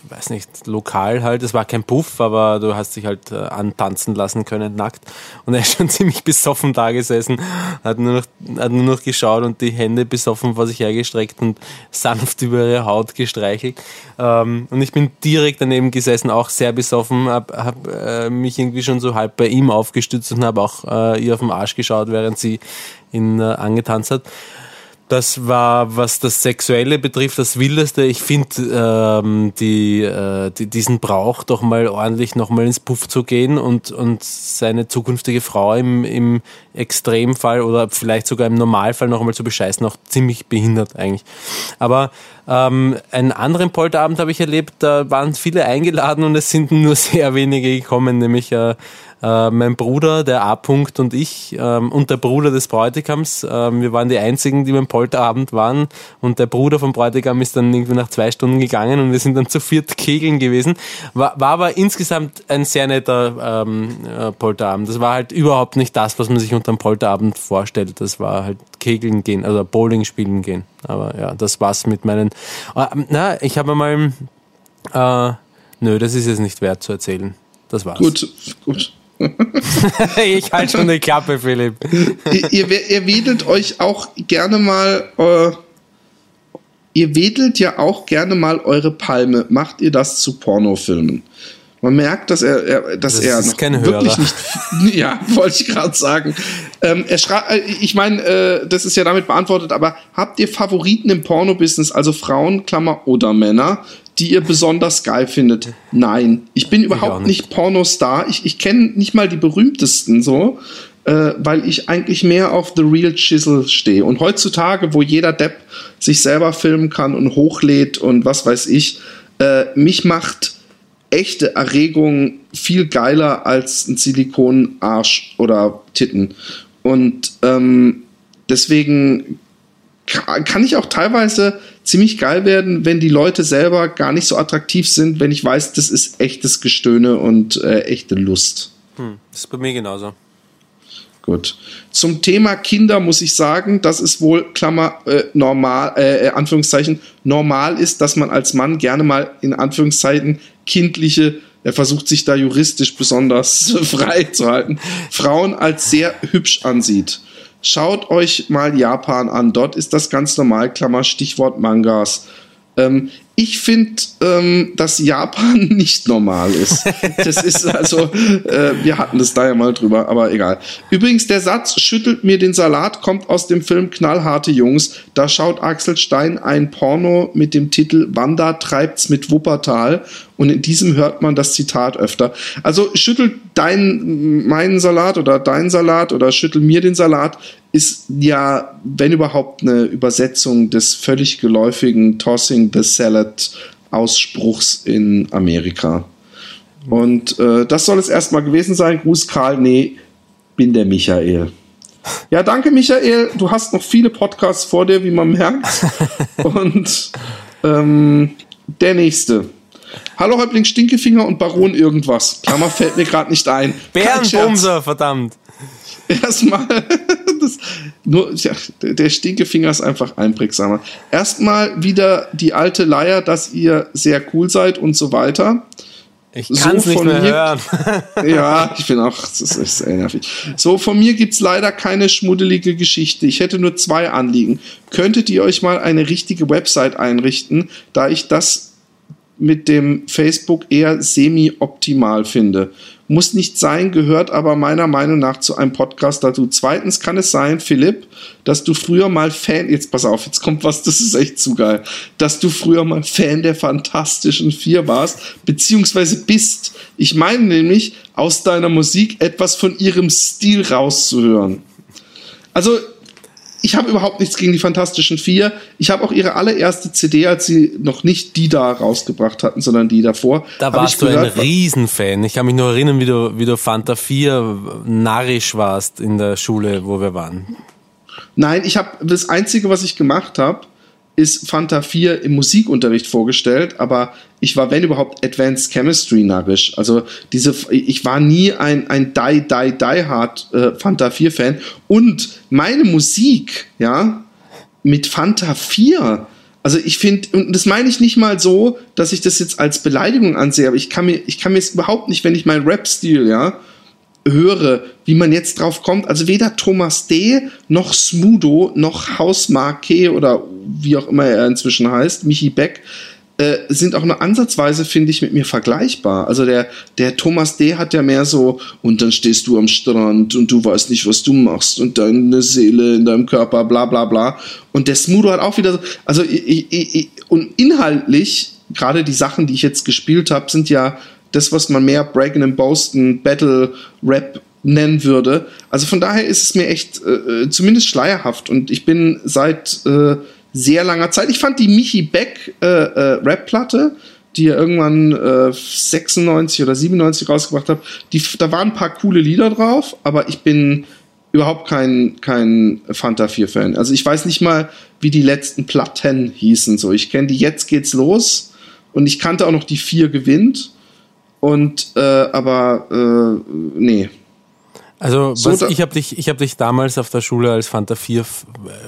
weiß nicht, lokal halt. Es war kein Puff, aber du hast dich halt äh, antanzen lassen können, nackt. Und er ist schon [laughs] ziemlich besoffen da gesessen, hat nur noch, hat nur noch geschaut und die Hände besoffen vor sich hergestreckt und sanft [laughs] über ihre Haut gestreichelt. Ähm, und ich bin direkt daneben gesessen, auch sehr besoffen, hab, hab äh, mich irgendwie schon so halb bei ihm aufgestützt und habe auch äh, ihr auf den Arsch geschaut, während sie ihn äh, angetanzt hat. Das war, was das Sexuelle betrifft, das Wildeste. Ich finde ähm, die, äh, die, diesen Brauch doch mal ordentlich nochmal ins Puff zu gehen und, und seine zukünftige Frau im, im Extremfall oder vielleicht sogar im Normalfall nochmal zu bescheißen, auch ziemlich behindert eigentlich. Aber ähm, einen anderen Polterabend habe ich erlebt, da waren viele eingeladen und es sind nur [laughs] sehr wenige gekommen, nämlich äh, äh, mein Bruder, der A-Punkt und ich ähm, und der Bruder des Bräutigams. Ähm, wir waren die einzigen, die beim Polterabend waren und der Bruder vom Bräutigam ist dann irgendwie nach zwei Stunden gegangen und wir sind dann zu viert kegeln gewesen. War, war aber insgesamt ein sehr netter ähm, äh, Polterabend. Das war halt überhaupt nicht das, was man sich unter einem Polterabend vorstellt. Das war halt kegeln gehen, also Bowling spielen gehen. Aber ja, das war's mit meinen. Äh, na, ich habe mal. Äh, nö, das ist jetzt nicht wert zu erzählen. Das war's. Gut, gut. [laughs] ich halte schon die Klappe, Philipp. ihr, ihr, ihr wedelt euch auch gerne mal, äh, ihr wedelt ja auch gerne mal eure Palme. Macht ihr das zu Pornofilmen? Man merkt, dass er, er dass Das er noch wirklich nicht. [laughs] Ja, wollte ich gerade sagen. Ähm, er äh, ich meine, äh, das ist ja damit beantwortet, aber habt ihr Favoriten im Porno-Business, also Frauen, Klammer oder Männer, die ihr besonders geil findet? Nein. Ich bin überhaupt nicht. nicht Pornostar. Ich, ich kenne nicht mal die berühmtesten so, äh, weil ich eigentlich mehr auf The Real Chisel stehe. Und heutzutage, wo jeder Depp sich selber filmen kann und hochlädt und was weiß ich, äh, mich macht echte Erregung viel geiler als ein Silikonarsch oder Titten. Und ähm, deswegen ka- kann ich auch teilweise ziemlich geil werden, wenn die Leute selber gar nicht so attraktiv sind, wenn ich weiß, das ist echtes Gestöhne und äh, echte Lust. Hm, das ist bei mir genauso. Gut. Zum Thema Kinder muss ich sagen, dass es wohl, Klammer, äh, normal, äh, äh, Anführungszeichen, normal ist, dass man als Mann gerne mal in Anführungszeichen kindliche, er versucht sich da juristisch besonders [laughs] frei zu halten, Frauen als sehr hübsch ansieht. Schaut euch mal Japan an. Dort ist das ganz normal, Klammer, Stichwort Mangas. Ähm, ich finde, ähm, dass Japan [laughs] nicht normal ist. Das ist also, äh, wir hatten das da ja mal drüber, aber egal. Übrigens, der Satz schüttelt mir den Salat kommt aus dem Film Knallharte Jungs. Da schaut Axel Stein ein Porno mit dem Titel Wanda treibt's mit Wuppertal und in diesem hört man das Zitat öfter. Also schüttelt dein, meinen Salat oder dein Salat oder schüttel mir den Salat ist ja, wenn überhaupt, eine Übersetzung des völlig geläufigen Tossing the Salad Ausspruchs in Amerika. Und äh, das soll es erstmal gewesen sein. Gruß Karl, nee, bin der Michael. Ja, danke Michael. Du hast noch viele Podcasts vor dir, wie man merkt. [laughs] Und ähm, der nächste. Hallo Häuptling Stinkefinger und Baron irgendwas. Klammer fällt mir gerade nicht ein. Bärenbumser, verdammt. Erstmal, [laughs] das, nur, ja, der Stinkefinger ist einfach einprägsamer. Erstmal wieder die alte Leier, dass ihr sehr cool seid und so weiter. Ich So kann es nicht von mehr mir- hören. [laughs] Ja, ich bin auch, das ist sehr nervig. So, von mir gibt's leider keine schmuddelige Geschichte. Ich hätte nur zwei Anliegen. Könntet ihr euch mal eine richtige Website einrichten, da ich das mit dem Facebook eher semi-optimal finde. Muss nicht sein, gehört aber meiner Meinung nach zu einem Podcast dazu. Zweitens kann es sein, Philipp, dass du früher mal Fan, jetzt pass auf, jetzt kommt was, das ist echt zu geil, dass du früher mal Fan der Fantastischen Vier warst, beziehungsweise bist. Ich meine nämlich, aus deiner Musik etwas von ihrem Stil rauszuhören. Also, ich habe überhaupt nichts gegen die Fantastischen Vier. Ich habe auch ihre allererste CD, als sie noch nicht die da rausgebracht hatten, sondern die davor. Da warst du ein gehört, Riesenfan. Ich kann mich nur erinnern, wie du, wie du Fanta 4 narrisch warst in der Schule, wo wir waren. Nein, ich habe das Einzige, was ich gemacht habe, ist Fanta 4 im Musikunterricht vorgestellt, aber ich war, wenn überhaupt, Advanced Chemistry narrisch. Also diese, ich war nie ein, ein Die, Die, Die Hard äh, Fanta 4 Fan. Und meine Musik, ja, mit Fanta 4, also ich finde, und das meine ich nicht mal so, dass ich das jetzt als Beleidigung ansehe, aber ich kann mir, ich kann mir jetzt überhaupt nicht, wenn ich meinen Rap-Stil, ja, höre, wie man jetzt drauf kommt. Also weder Thomas D. noch Smudo noch Haus Marquet oder wie auch immer er inzwischen heißt, Michi Beck, äh, sind auch nur ansatzweise, finde ich, mit mir vergleichbar. Also der, der Thomas D. hat ja mehr so, und dann stehst du am Strand und du weißt nicht, was du machst und deine Seele in deinem Körper, bla bla bla. Und der Smudo hat auch wieder so, also ich, ich, ich, und inhaltlich, gerade die Sachen, die ich jetzt gespielt habe, sind ja das, was man mehr Bragging and Boaston, Battle, Rap nennen würde. Also von daher ist es mir echt äh, äh, zumindest schleierhaft und ich bin seit äh, sehr langer Zeit, ich fand die Michi Beck äh, äh, Rap-Platte, die er irgendwann äh, 96 oder 97 rausgebracht hat, die, da waren ein paar coole Lieder drauf, aber ich bin überhaupt kein, kein Fanta 4-Fan. Also ich weiß nicht mal, wie die letzten Platten hießen. So, ich kenne die Jetzt geht's los und ich kannte auch noch die 4 gewinnt. Und äh, aber äh, nee. Also So, was, ich habe dich, ich hab dich damals auf der Schule als Fanta 4 F-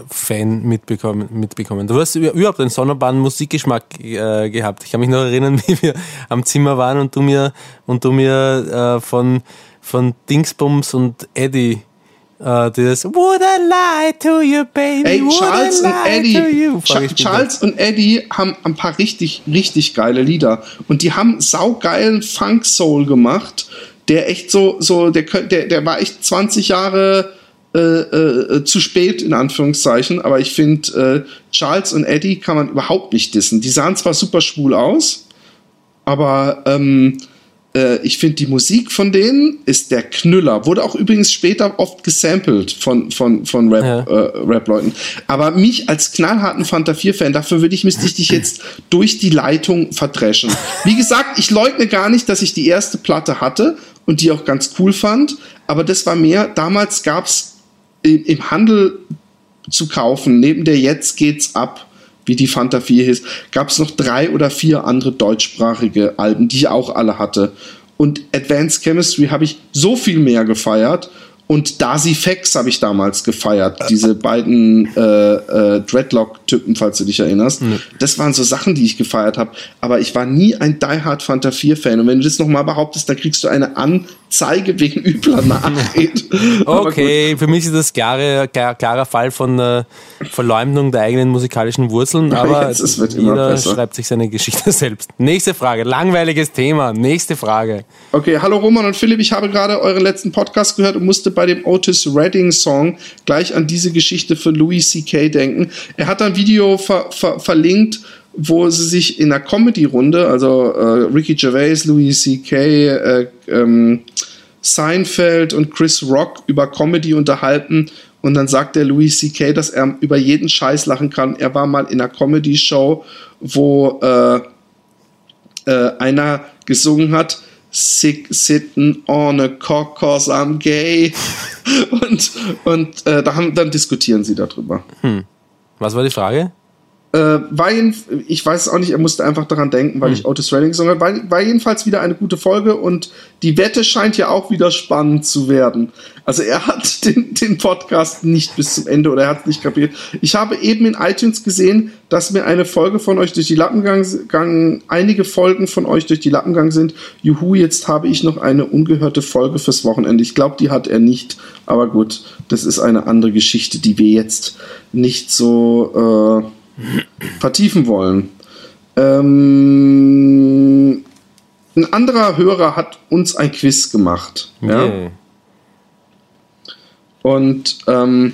Fan mitbekommen, mitbekommen. Du hast über- überhaupt einen sonderbaren Musikgeschmack äh, gehabt. Ich kann mich noch erinnern, [laughs] wie wir am Zimmer waren und du mir und du mir äh, von von Dingsbums und Eddie. Uh, das Would I lie to you, baby? Ey, Would Charles I und Eddie, to you? Mich Charles und Eddie haben ein paar richtig, richtig geile Lieder. Und die haben saugeilen Funk Soul gemacht, der echt so, so, der, der, der war echt 20 Jahre äh, äh, zu spät, in Anführungszeichen. Aber ich finde, äh, Charles und Eddie kann man überhaupt nicht dissen. Die sahen zwar super schwul aus, aber ähm, äh, ich finde, die Musik von denen ist der Knüller. Wurde auch übrigens später oft gesampelt von, von, von Rap, Ja. äh, Rap-Leuten. Aber mich als knallharten Fanta 4-Fan, dafür würde ich, müsste ich dich jetzt durch die Leitung verdreschen. Wie gesagt, ich leugne gar nicht, dass ich die erste Platte hatte und die auch ganz cool fand. Aber das war mehr, damals gab es im, im Handel zu kaufen, neben der Jetzt geht's ab, wie die Fanta 4 hieß, gab es noch drei oder vier andere deutschsprachige Alben, die ich auch alle hatte. Und Advanced Chemistry habe ich so viel mehr gefeiert. Und Darcy Fex habe ich damals gefeiert. Diese beiden äh, äh, Dreadlock-Typen, falls du dich erinnerst. Das waren so Sachen, die ich gefeiert habe. Aber ich war nie ein Die Hard Fanta 4-Fan. Und wenn du das nochmal behauptest, dann kriegst du eine Anzeige wegen übler [laughs] gut. Okay, für mich ist das klare, klar, klarer Fall von äh, Verleumdung der eigenen musikalischen Wurzeln, aber jetzt, es wird immer jeder besser. schreibt sich seine Geschichte [laughs] selbst. Nächste Frage, langweiliges Thema, nächste Frage. Okay, hallo Roman und Philipp, ich habe gerade euren letzten Podcast gehört und musste bei dem Otis Redding Song gleich an diese Geschichte für Louis C.K. denken. Er hat ein Video ver ver verlinkt, wo sie sich in einer Comedy-Runde, also äh, Ricky Gervais, Louis C.K., äh, ähm, Seinfeld und Chris Rock über Comedy unterhalten und dann sagt der Louis C.K., dass er über jeden Scheiß lachen kann. Er war mal in einer Comedy-Show, wo äh, äh, einer gesungen hat, Sick sitting on a cock cause I'm gay. [laughs] und und äh, da dann diskutieren sie darüber. Was war die Frage? Äh, war ich weiß es auch nicht, er musste einfach daran denken, weil ich Otis Redding gesungen habe. War, war jedenfalls wieder eine gute Folge und die Wette scheint ja auch wieder spannend zu werden. Also er hat [laughs] den, den Podcast nicht bis zum Ende oder er hat es nicht kapiert. Ich habe eben in iTunes gesehen, dass mir eine Folge von euch durch die Lappen gegangen, einige Folgen von euch durch die Lappen gegangen sind. Juhu, jetzt habe ich noch eine ungehörte Folge fürs Wochenende. Ich glaube, die hat er nicht, aber gut, das ist eine andere Geschichte, die wir jetzt nicht so äh, vertiefen wollen. Ähm, ein anderer Hörer hat uns ein Quiz gemacht. Ja? Yeah. Und ähm,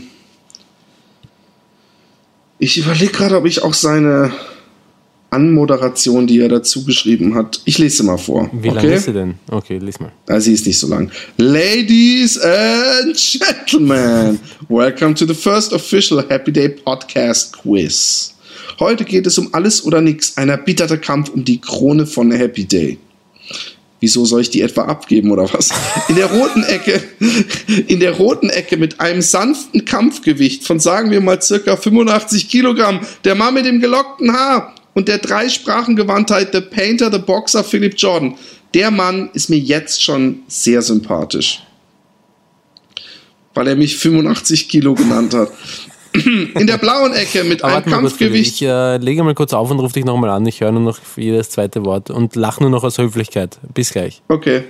ich überlege gerade, ob ich auch seine Anmoderation, die er dazu geschrieben hat, ich lese sie mal vor. Wie lang okay? ist sie denn? Okay, lies mal. Ah, sie ist nicht so lang. Ladies and Gentlemen, welcome to the first official Happy Day Podcast Quiz. Heute geht es um alles oder nichts, ein erbitterter Kampf um die Krone von Happy Day. Wieso soll ich die etwa abgeben oder was? In der roten Ecke, in der roten Ecke mit einem sanften Kampfgewicht von sagen wir mal circa 85 Kilogramm, der Mann mit dem gelockten Haar und der Dreisprachengewandtheit, The Painter, The Boxer, Philip Jordan. Der Mann ist mir jetzt schon sehr sympathisch. Weil er mich 85 Kilo genannt hat. In der blauen Ecke mit einem. Kampfgewicht. ich äh, lege mal kurz auf und rufe dich nochmal an. Ich höre nur noch jedes zweite Wort und lache nur noch aus Höflichkeit. Bis gleich. Okay.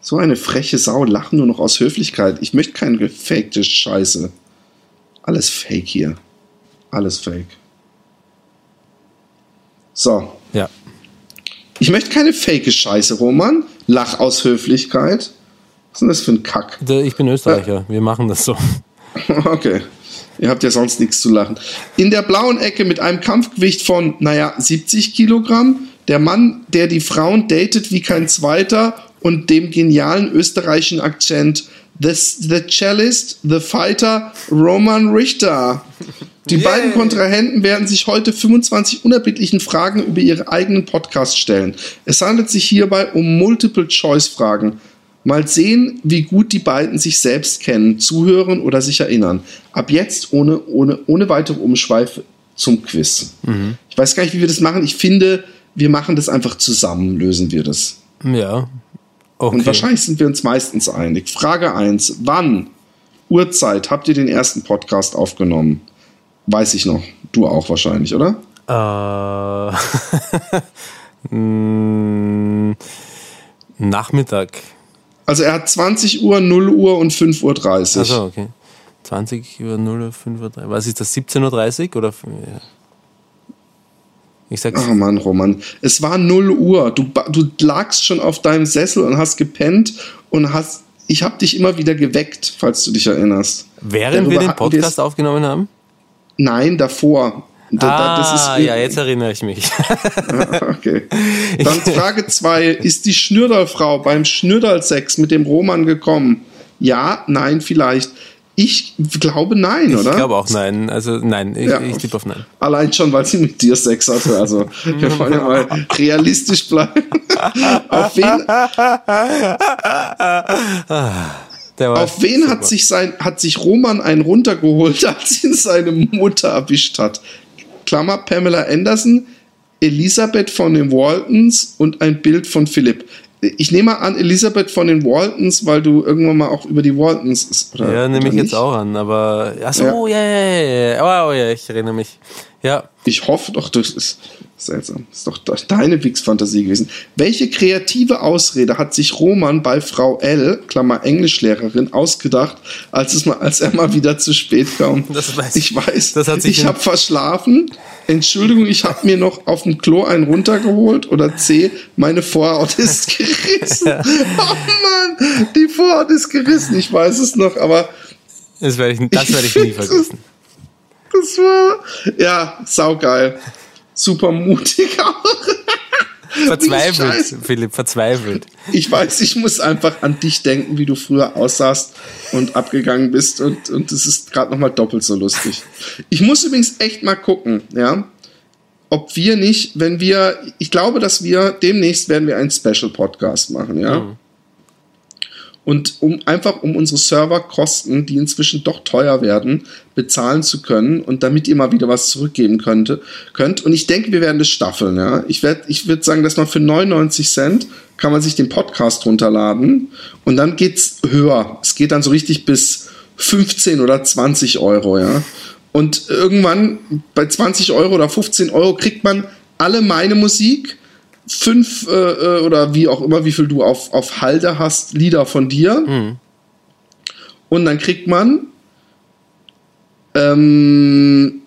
So eine freche Sau lachen nur noch aus Höflichkeit. Ich möchte keine gefakte Scheiße. Alles fake hier. Alles fake. So. Ja. Ich möchte keine fake Scheiße, Roman. Lach aus Höflichkeit. Was ist denn das für ein Kack? Ich bin Österreicher. Wir machen das so. [laughs] Okay. Ihr habt ja sonst nichts zu lachen. In der blauen Ecke mit einem Kampfgewicht von, naja, 70 Kilogramm. Der Mann, der die Frauen datet wie kein zweiter und dem genialen österreichischen Akzent. The, the Cellist, The Fighter, Roman Richter. Die beiden Kontrahenten werden sich heute 25 unerbittlichen Fragen über ihre eigenen Podcasts stellen. Es handelt sich hierbei um Multiple-Choice-Fragen. Mal sehen, wie gut die beiden sich selbst kennen, zuhören oder sich erinnern. Ab jetzt ohne, ohne, ohne weitere Umschweife zum Quiz. Ich weiß gar nicht, wie wir das machen. Ich finde, wir machen das einfach zusammen, lösen wir das. Ja. Okay. Und wahrscheinlich sind wir uns meistens einig. Frage 1. Wann? Uhrzeit habt ihr den ersten Podcast aufgenommen? Weiß ich noch. Du auch wahrscheinlich, oder? Äh, mm, [laughs] Nachmittag. Also er hat 20 Uhr, 0 Uhr und 5.30 Uhr. Achso, okay. 20 Uhr, 0 Uhr, 5 Uhr. Was ist das, 17.30 Uhr? Oder? Ich sag's. Oh Mann, Roman. Es war 0 Uhr. Du, du lagst schon auf deinem Sessel und hast gepennt und hast. Ich habe dich immer wieder geweckt, falls du dich erinnerst. Während Darüber wir den Podcast aufgenommen haben? Nein, davor. Da, ah, ja, jetzt erinnere ich mich. okay. [laughs] Dann Frage 2. Ist die Schnürderfrau beim Schnürdersex mit dem Roman gekommen? Ja, nein, vielleicht. Ich glaube nein, oder? Ich glaube auch nein. Also nein, ich, ja. ich tippe auf nein. Allein schon, weil sie mit dir Sex hatte. Also [laughs] wir wollen ja mal realistisch bleiben. [laughs] auf wen, auf wen hat sich, sein, hat sich Roman einen runtergeholt, als ihn seine Mutter erwischt hat? Klammer Pamela Anderson, Elisabeth von den Waltons und ein Bild von Philipp ich nehme an, Elisabeth von den Waltons, weil du irgendwann mal auch über die Waltons ist. Oder, ja, nehme ich nicht? jetzt auch an, aber. Achso, ja, ja, ja, ja. Oh, ja, ich erinnere mich. Ja. Ich hoffe doch, das ist seltsam. Das ist doch deine Wix-Fantasie gewesen. Welche kreative Ausrede hat sich Roman bei Frau L, Klammer Englischlehrerin, ausgedacht, als, es mal, als er mal wieder zu spät kam? Das weiß ich. weiß. Das hat sich ich habe verschlafen. Entschuldigung, ich habe mir noch auf dem Klo einen runtergeholt. Oder C, meine Vorhaut ist [laughs] gerissen. oh Mann, die Vorhaut ist gerissen. Ich weiß es noch, aber. Das werde ich, das werde ich nie vergessen. Das war, ja, saugeil. Super mutig auch. Verzweifelt, Philipp, verzweifelt. Ich weiß, ich muss einfach an dich denken, wie du früher aussahst und abgegangen bist und, und es ist gerade nochmal doppelt so lustig. Ich muss übrigens echt mal gucken, ja, ob wir nicht, wenn wir, ich glaube, dass wir demnächst werden wir einen Special Podcast machen, ja. Mhm. Und um einfach um unsere Serverkosten, die inzwischen doch teuer werden, bezahlen zu können und damit ihr mal wieder was zurückgeben könnte, könnt. Und ich denke, wir werden das staffeln. Ja? Ich, ich würde sagen, dass man für 99 Cent kann man sich den Podcast runterladen und dann geht's höher. Es geht dann so richtig bis 15 oder 20 Euro. Ja? Und irgendwann bei 20 Euro oder 15 Euro kriegt man alle meine Musik fünf äh, äh, oder wie auch immer, wie viel du auf, auf Halde hast, Lieder von dir. Mhm. Und dann kriegt man ähm,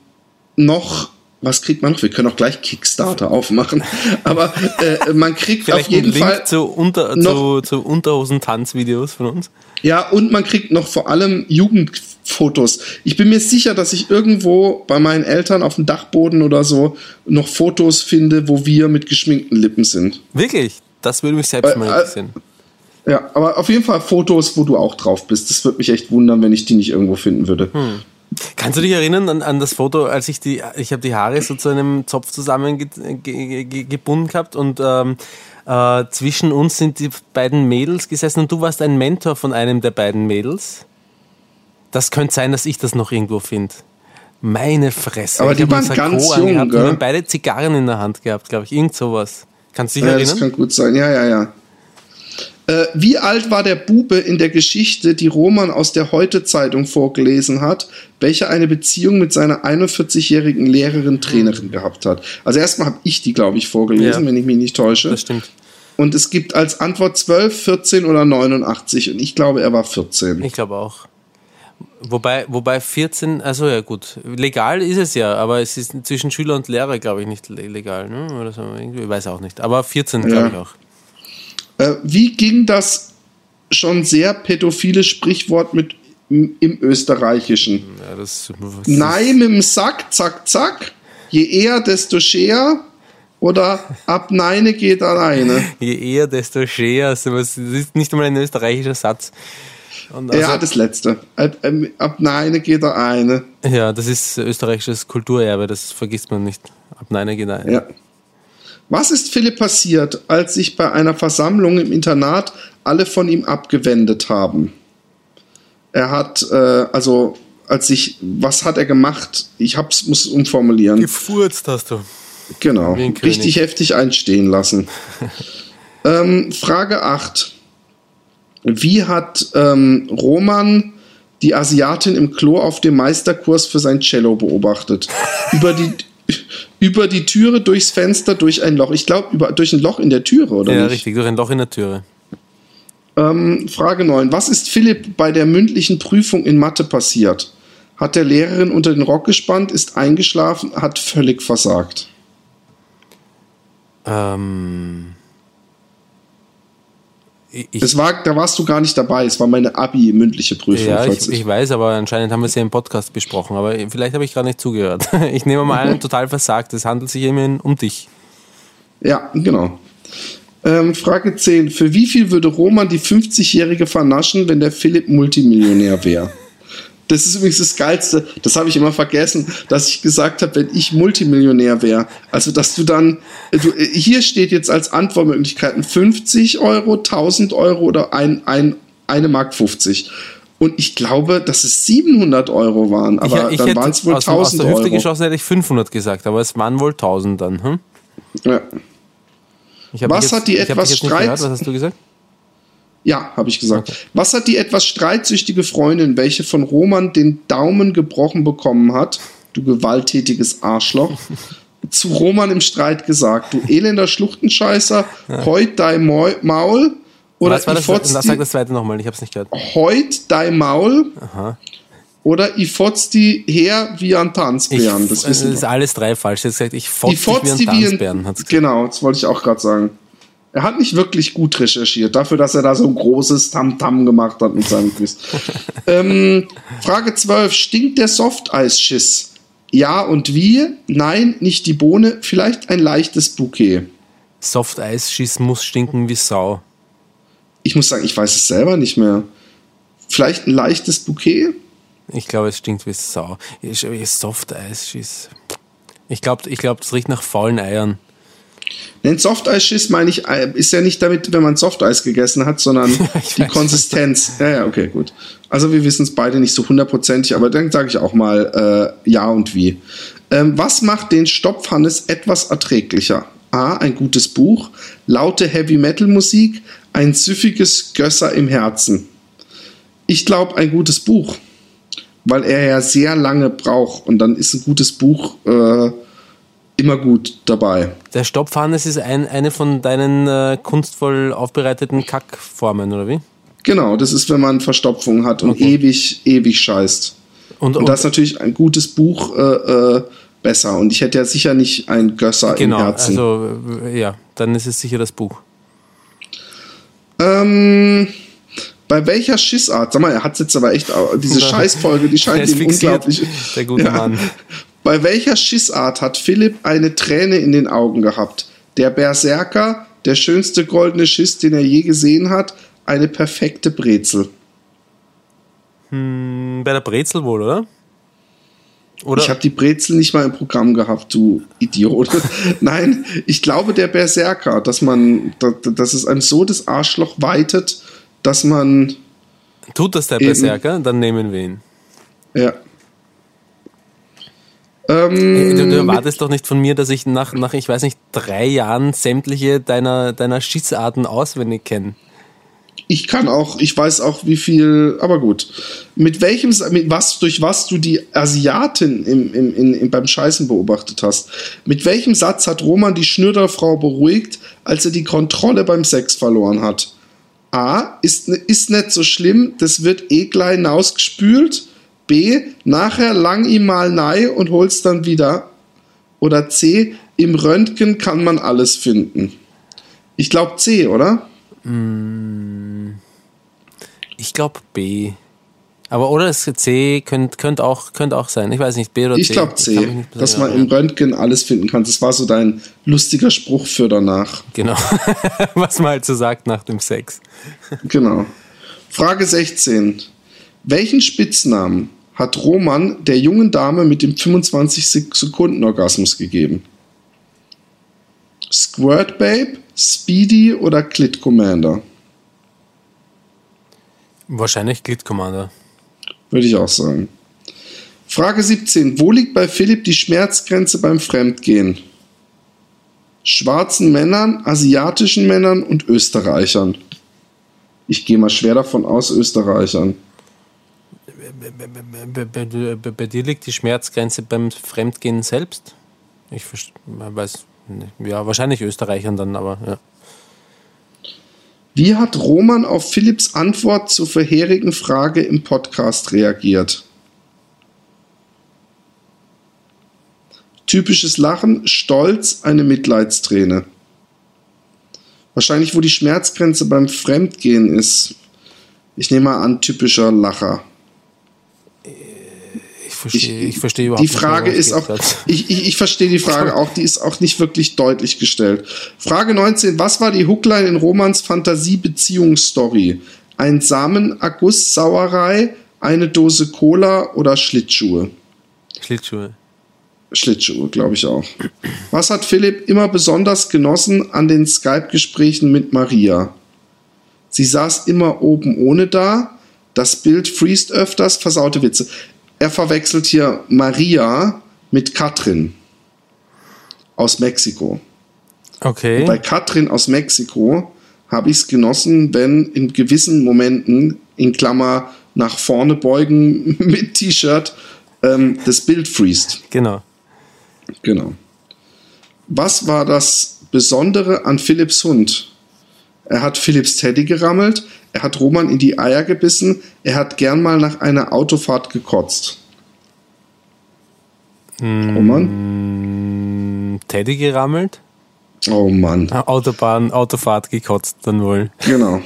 noch, was kriegt man noch? Wir können auch gleich Kickstarter aufmachen. [laughs] Aber äh, man kriegt Vielleicht auf jeden Link Fall zu, Unter, noch, zu, zu Unterhosen-Tanzvideos von uns. Ja, und man kriegt noch vor allem Jugendfotos. Ich bin mir sicher, dass ich irgendwo bei meinen Eltern auf dem Dachboden oder so noch Fotos finde, wo wir mit geschminkten Lippen sind. Wirklich? Das würde mich selbst äh, mal interessieren. Äh, ja, aber auf jeden Fall Fotos, wo du auch drauf bist. Das würde mich echt wundern, wenn ich die nicht irgendwo finden würde. Hm. Kannst du dich erinnern an, an das Foto, als ich die, ich habe die Haare so zu einem Zopf zusammengebunden gehabt und ähm, äh, zwischen uns sind die beiden Mädels gesessen und du warst ein Mentor von einem der beiden Mädels. Das könnte sein, dass ich das noch irgendwo finde. Meine Fresse. Aber die waren ganz jung, gehabt. Wir haben beide Zigarren in der Hand gehabt, glaube ich. Irgend sowas. Kannst du dich ja, erinnern? Das kann gut sein. Ja, ja, ja. Äh, wie alt war der Bube in der Geschichte, die Roman aus der Heute-Zeitung vorgelesen hat, welcher eine Beziehung mit seiner 41-jährigen Lehrerin, Trainerin mhm. gehabt hat? Also erstmal habe ich die, glaube ich, vorgelesen, ja, wenn ich mich nicht täusche. Das stimmt. Und es gibt als Antwort 12, 14 oder 89. Und ich glaube, er war 14. Ich glaube auch. Wobei, wobei 14, also ja gut, legal ist es ja, aber es ist zwischen Schüler und Lehrer, glaube ich, nicht legal. Ne? Oder so, ich weiß auch nicht. Aber 14, glaube ja. ich auch. Äh, wie ging das schon sehr pädophile Sprichwort mit im Österreichischen? Ja, das, Nein im Sack, zack, zack. Je eher, desto schär. Oder ab Neine geht alleine. [laughs] Je eher, desto schär. Also, das ist nicht einmal ein österreichischer Satz. Also, ja, das letzte. Ab, ähm, ab Neine geht er eine. Ja, das ist österreichisches Kulturerbe, das vergisst man nicht. Ab Neine geht er eine. Ja. Was ist Philipp passiert, als sich bei einer Versammlung im Internat alle von ihm abgewendet haben? Er hat, äh, also, als ich, was hat er gemacht? Ich hab's, muss es umformulieren. Gefurzt hast du. Genau. Richtig heftig einstehen lassen. [laughs] ähm, Frage 8. Wie hat ähm, Roman die Asiatin im Klo auf dem Meisterkurs für sein Cello beobachtet? Über die, über die Türe, durchs Fenster, durch ein Loch. Ich glaube, durch ein Loch in der Türe, oder? Ja, nicht? richtig, durch ein Loch in der Türe. Ähm, Frage 9. Was ist Philipp bei der mündlichen Prüfung in Mathe passiert? Hat der Lehrerin unter den Rock gespannt, ist eingeschlafen, hat völlig versagt. Ähm, ich, Es war, da warst du gar nicht dabei. Es war meine Abi-mündliche Prüfung. ja, ich, ich weiß, aber anscheinend haben wir es ja im Podcast besprochen. Aber vielleicht habe ich gerade nicht zugehört. [laughs] Ich nehme mal an, total versagt. Es handelt sich immerhin um dich. Ja, genau. Ähm, Frage 10. Für wie viel würde Roman die 50-Jährige vernaschen, wenn der Philipp Multimillionär wäre? Das ist übrigens das Geilste. Das habe ich immer vergessen, dass ich gesagt habe, wenn ich Multimillionär wäre. Also, dass du dann, du, hier steht jetzt als Antwortmöglichkeiten 50 Euro, 1000 Euro oder ein, ein, eine Mark 50. Und ich glaube, dass es 700 Euro waren, aber ich, ich dann waren es wohl aus, dem- aus 1000 der Hüfte Euro. geschossen, hätte ich 500 gesagt, aber es waren wohl 1000 dann. Hm? Ja. Was jetzt, hat die etwas Streit-. Was hast du gesagt? Ja, habe ich gesagt. Was hat die etwas streitsüchtige Freundin, welche von Roman den Daumen gebrochen bekommen hat, du gewalttätiges Arschloch, [laughs] zu Roman im Streit gesagt? Du elender Schluchtenscheißer, heut dein Mau- Maul oder was war das? ich fotz Sag die, das zweite nochmal, ich habe es nicht gehört. heut dein Maul oder ich fotz die her wie ein Ich, Tanzbären. Das ist alles drei falsch. Jetzt gesagt, ich Die fotz dich fotz wie ein die wie Tanzbären. ein. Genau, das wollte ich auch gerade sagen. Er hat nicht wirklich gut recherchiert, dafür, dass er da so ein großes Tamtam gemacht hat mit seinem Quiz. [laughs] ähm, Frage 12. Stinkt der Softeisschiss? Ja und wie? Nein, nicht die Bohne, vielleicht ein leichtes Bouquet. Soft-Eis-Schiss muss stinken wie Sau. Ich muss sagen, ich weiß es selber nicht mehr. Vielleicht ein leichtes Bouquet? Ich glaube, es stinkt wie Sau. Soft-Eis-Schiss. Ich glaube, ich glaub, das riecht nach faulen Eiern. Den Softeisschiss meine ich, äh, ist ja nicht damit, wenn man Softeis gegessen hat, sondern [laughs] die. Konsistenz. Ja, ja, okay, gut. Also wir wissen es beide nicht so hundertprozentig, aber dann sage ich auch mal äh, ja und wie. Ähm, was macht den Stopfhannes etwas erträglicher? A, ein gutes Buch, laute Heavy-Metal-Musik, ein süffiges Gösser im Herzen. Ich glaube, ein gutes Buch, weil er ja sehr lange braucht und dann ist ein gutes Buch äh, immer gut dabei. Der Stopfhannes ist ein, eine von deinen äh, kunstvoll aufbereiteten Kackformen, oder wie? Genau, das ist, wenn man Verstopfung hat und Okay. ewig, ewig scheißt. Und, Und da ist natürlich ein gutes Buch äh, äh, besser. Und ich hätte ja sicher nicht ein Gösser genau, im Herzen. also äh, ja, dann ist es sicher das Buch. ähm, bei welcher Schissart? Sag mal, er hat jetzt aber echt diese [laughs] Scheißfolge, die scheint ihm unglaublich. der gute Mann. [laughs] Bei welcher Schissart hat Philipp eine Träne in den Augen gehabt? Der Berserker, der schönste goldene Schiss, den er je gesehen hat, eine perfekte Brezel. Hm, Bei der Brezel wohl, oder? Oder Ich habe die Brezel nicht mal im Programm gehabt, du Idiot. [laughs] Nein, ich glaube der Berserker, dass man, dass, dass es einem so das Arschloch weitet, dass man, tut das der. Berserker? Dann nehmen wir ihn. ja. Du, Ähm, du erwartest doch nicht von mir, dass ich nach, nach, ich weiß nicht, drei Jahren sämtliche deiner, deiner Schissarten auswendig kenne. ich kann auch, ich weiß auch, wie viel, aber gut. Mit welchem, mit was, durch was du die Asiatin im, im, in, im, beim Scheißen beobachtet hast. Mit welchem Satz hat Roman die Schnürderfrau beruhigt, als er die Kontrolle beim Sex verloren hat? A. Ist, ist nicht so schlimm, das wird eh gleich hinausgespült. B. Nachher lang ihm mal nei und hol's dann wieder. Oder C. Im Röntgen kann man alles finden. Ich glaube C, oder? Ich glaube B. Aber oder das C könnte könnt auch, könnt auch sein. Ich weiß nicht, B oder C. Ich glaube C, dass man im Röntgen alles finden kann. Das war so dein lustiger Spruch für danach. Genau. [laughs] Was man halt so sagt nach dem Sex. Genau. Frage 16. Welchen Spitznamen hat Roman der jungen Dame mit dem 25-Sekunden-Orgasmus gegeben? Squirt Babe, Speedy oder Clit Commander? Wahrscheinlich Glit Commander. Würde ich auch sagen. Frage 17. Wo liegt bei Philipp die Schmerzgrenze beim Fremdgehen? Schwarzen Männern, asiatischen Männern und Österreichern. Ich gehe mal schwer davon aus, Österreichern. Bei, dir liegt die Schmerzgrenze beim Fremdgehen selbst? Ich weiß. Ja, wahrscheinlich Österreichern dann, aber ja. Wie hat Roman auf Philipps Antwort zur vorherigen Frage im Podcast reagiert? Typisches Lachen, Stolz, eine Mitleidsträne. Wahrscheinlich, wo die Schmerzgrenze beim Fremdgehen ist. Ich nehme mal an, typischer Lacher. Ich verstehe, ich, verstehe überhaupt Die Frage ist auch, [laughs] ich, ich, ich verstehe die Frage auch, die ist auch nicht wirklich deutlich gestellt. Frage 19, was war die Hookline in Romans Fantasie-Beziehungsstory? Ein Samenerguss, Sauerei, eine Dose Cola oder Schlittschuhe? Schlittschuhe. Schlittschuhe, glaube ich auch. Was hat Philipp immer besonders genossen an den Skype-Gesprächen mit Maria? Sie saß immer oben ohne da, das Bild friest öfters, versaute Witze. Er verwechselt hier Maria mit Katrin aus Mexiko. Okay. Und bei Katrin aus Mexiko habe ich es genossen, wenn in gewissen Momenten, in Klammer, nach vorne beugen [laughs] mit T-Shirt, ähm, das Bild freest. Genau. Genau. Was war das Besondere an Philipps Hund? Er hat Philipps Teddy gerammelt, er hat Roman in die Eier gebissen, er hat gern mal nach einer Autofahrt gekotzt. Roman? Teddy gerammelt? Oh Mann. Autobahn, Autofahrt gekotzt dann wohl. Genau.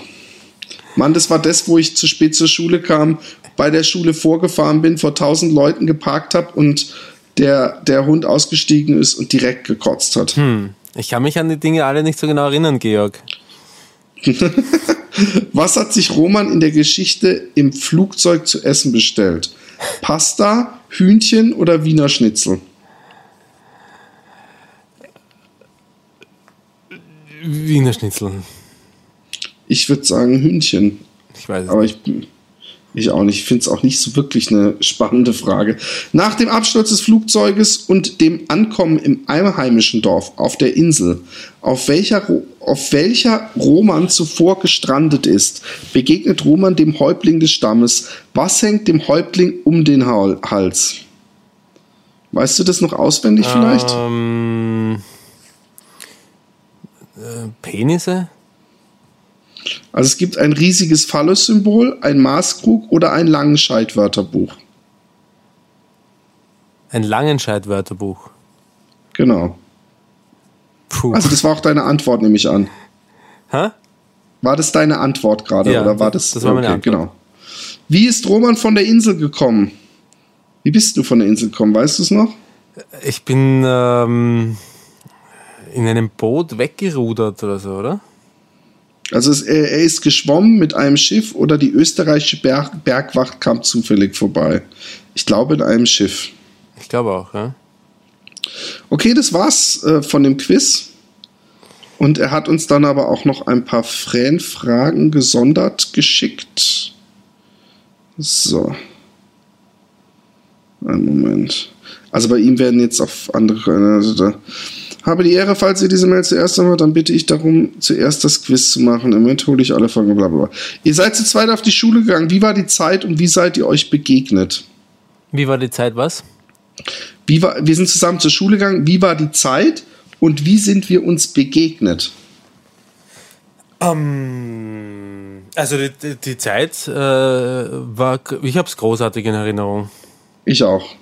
Mann, das war das, wo ich zu spät zur Schule kam, bei der Schule vorgefahren bin, vor tausend Leuten geparkt habe und der, der Hund ausgestiegen ist und direkt gekotzt hat. Hm. Ich kann mich an die Dinge alle nicht so genau erinnern, Georg. [laughs] Was hat sich Roman in der Geschichte im Flugzeug zu essen bestellt? Pasta, Hühnchen oder Wiener Schnitzel? Wiener Schnitzel. Ich würde sagen Hühnchen. Ich weiß es Aber nicht. ich, ich auch nicht. Ich finde es auch nicht so wirklich eine spannende Frage. Nach dem Absturz des Flugzeuges und dem Ankommen im einheimischen Dorf auf der Insel, auf welcher, auf welcher Roman zuvor gestrandet ist, begegnet Roman dem Häuptling des Stammes. Was hängt dem Häuptling um den Hal- Hals? Weißt du das noch auswendig vielleicht? Ähm, äh, Penisse? Also es gibt ein riesiges Phallus-Symbol, ein Maßkrug oder ein Langenscheid-Wörterbuch. Ein Langenscheid-Wörterbuch. Genau. Puh. Also das war auch deine Antwort, nehme ich an. Hä? War das deine Antwort gerade Ja, oder war das- das? war meine Antwort. Genau. Wie ist Roman von der Insel gekommen? Wie bist du von der Insel gekommen? Weißt du es noch? Ich bin ähm, in einem Boot weggerudert oder so, oder? Also es, er, er ist geschwommen mit einem Schiff oder die österreichische Berg, Bergwacht kam zufällig vorbei. Ich glaube in einem Schiff. Ich glaube auch, ja. Okay, das war's äh, von dem Quiz. Und er hat uns dann aber auch noch ein paar Fanfragen gesondert geschickt. So. Einen Moment. Also bei ihm werden jetzt auf andere. Also da. Habe die Ehre, falls ihr diese Mail zuerst einmal, dann bitte ich darum, zuerst das Quiz zu machen. Im Moment hole ich alle Fragen, bla bla bla. Ihr seid zu zweit auf die Schule gegangen. Wie war die Zeit und wie seid ihr euch begegnet? Wie war die Zeit, was? Wie war, wir sind zusammen zur Schule gegangen. Wie war die Zeit und wie sind wir uns begegnet? Ähm, also die, die, die Zeit äh, war, ich habe es großartig in Erinnerung. Ich auch.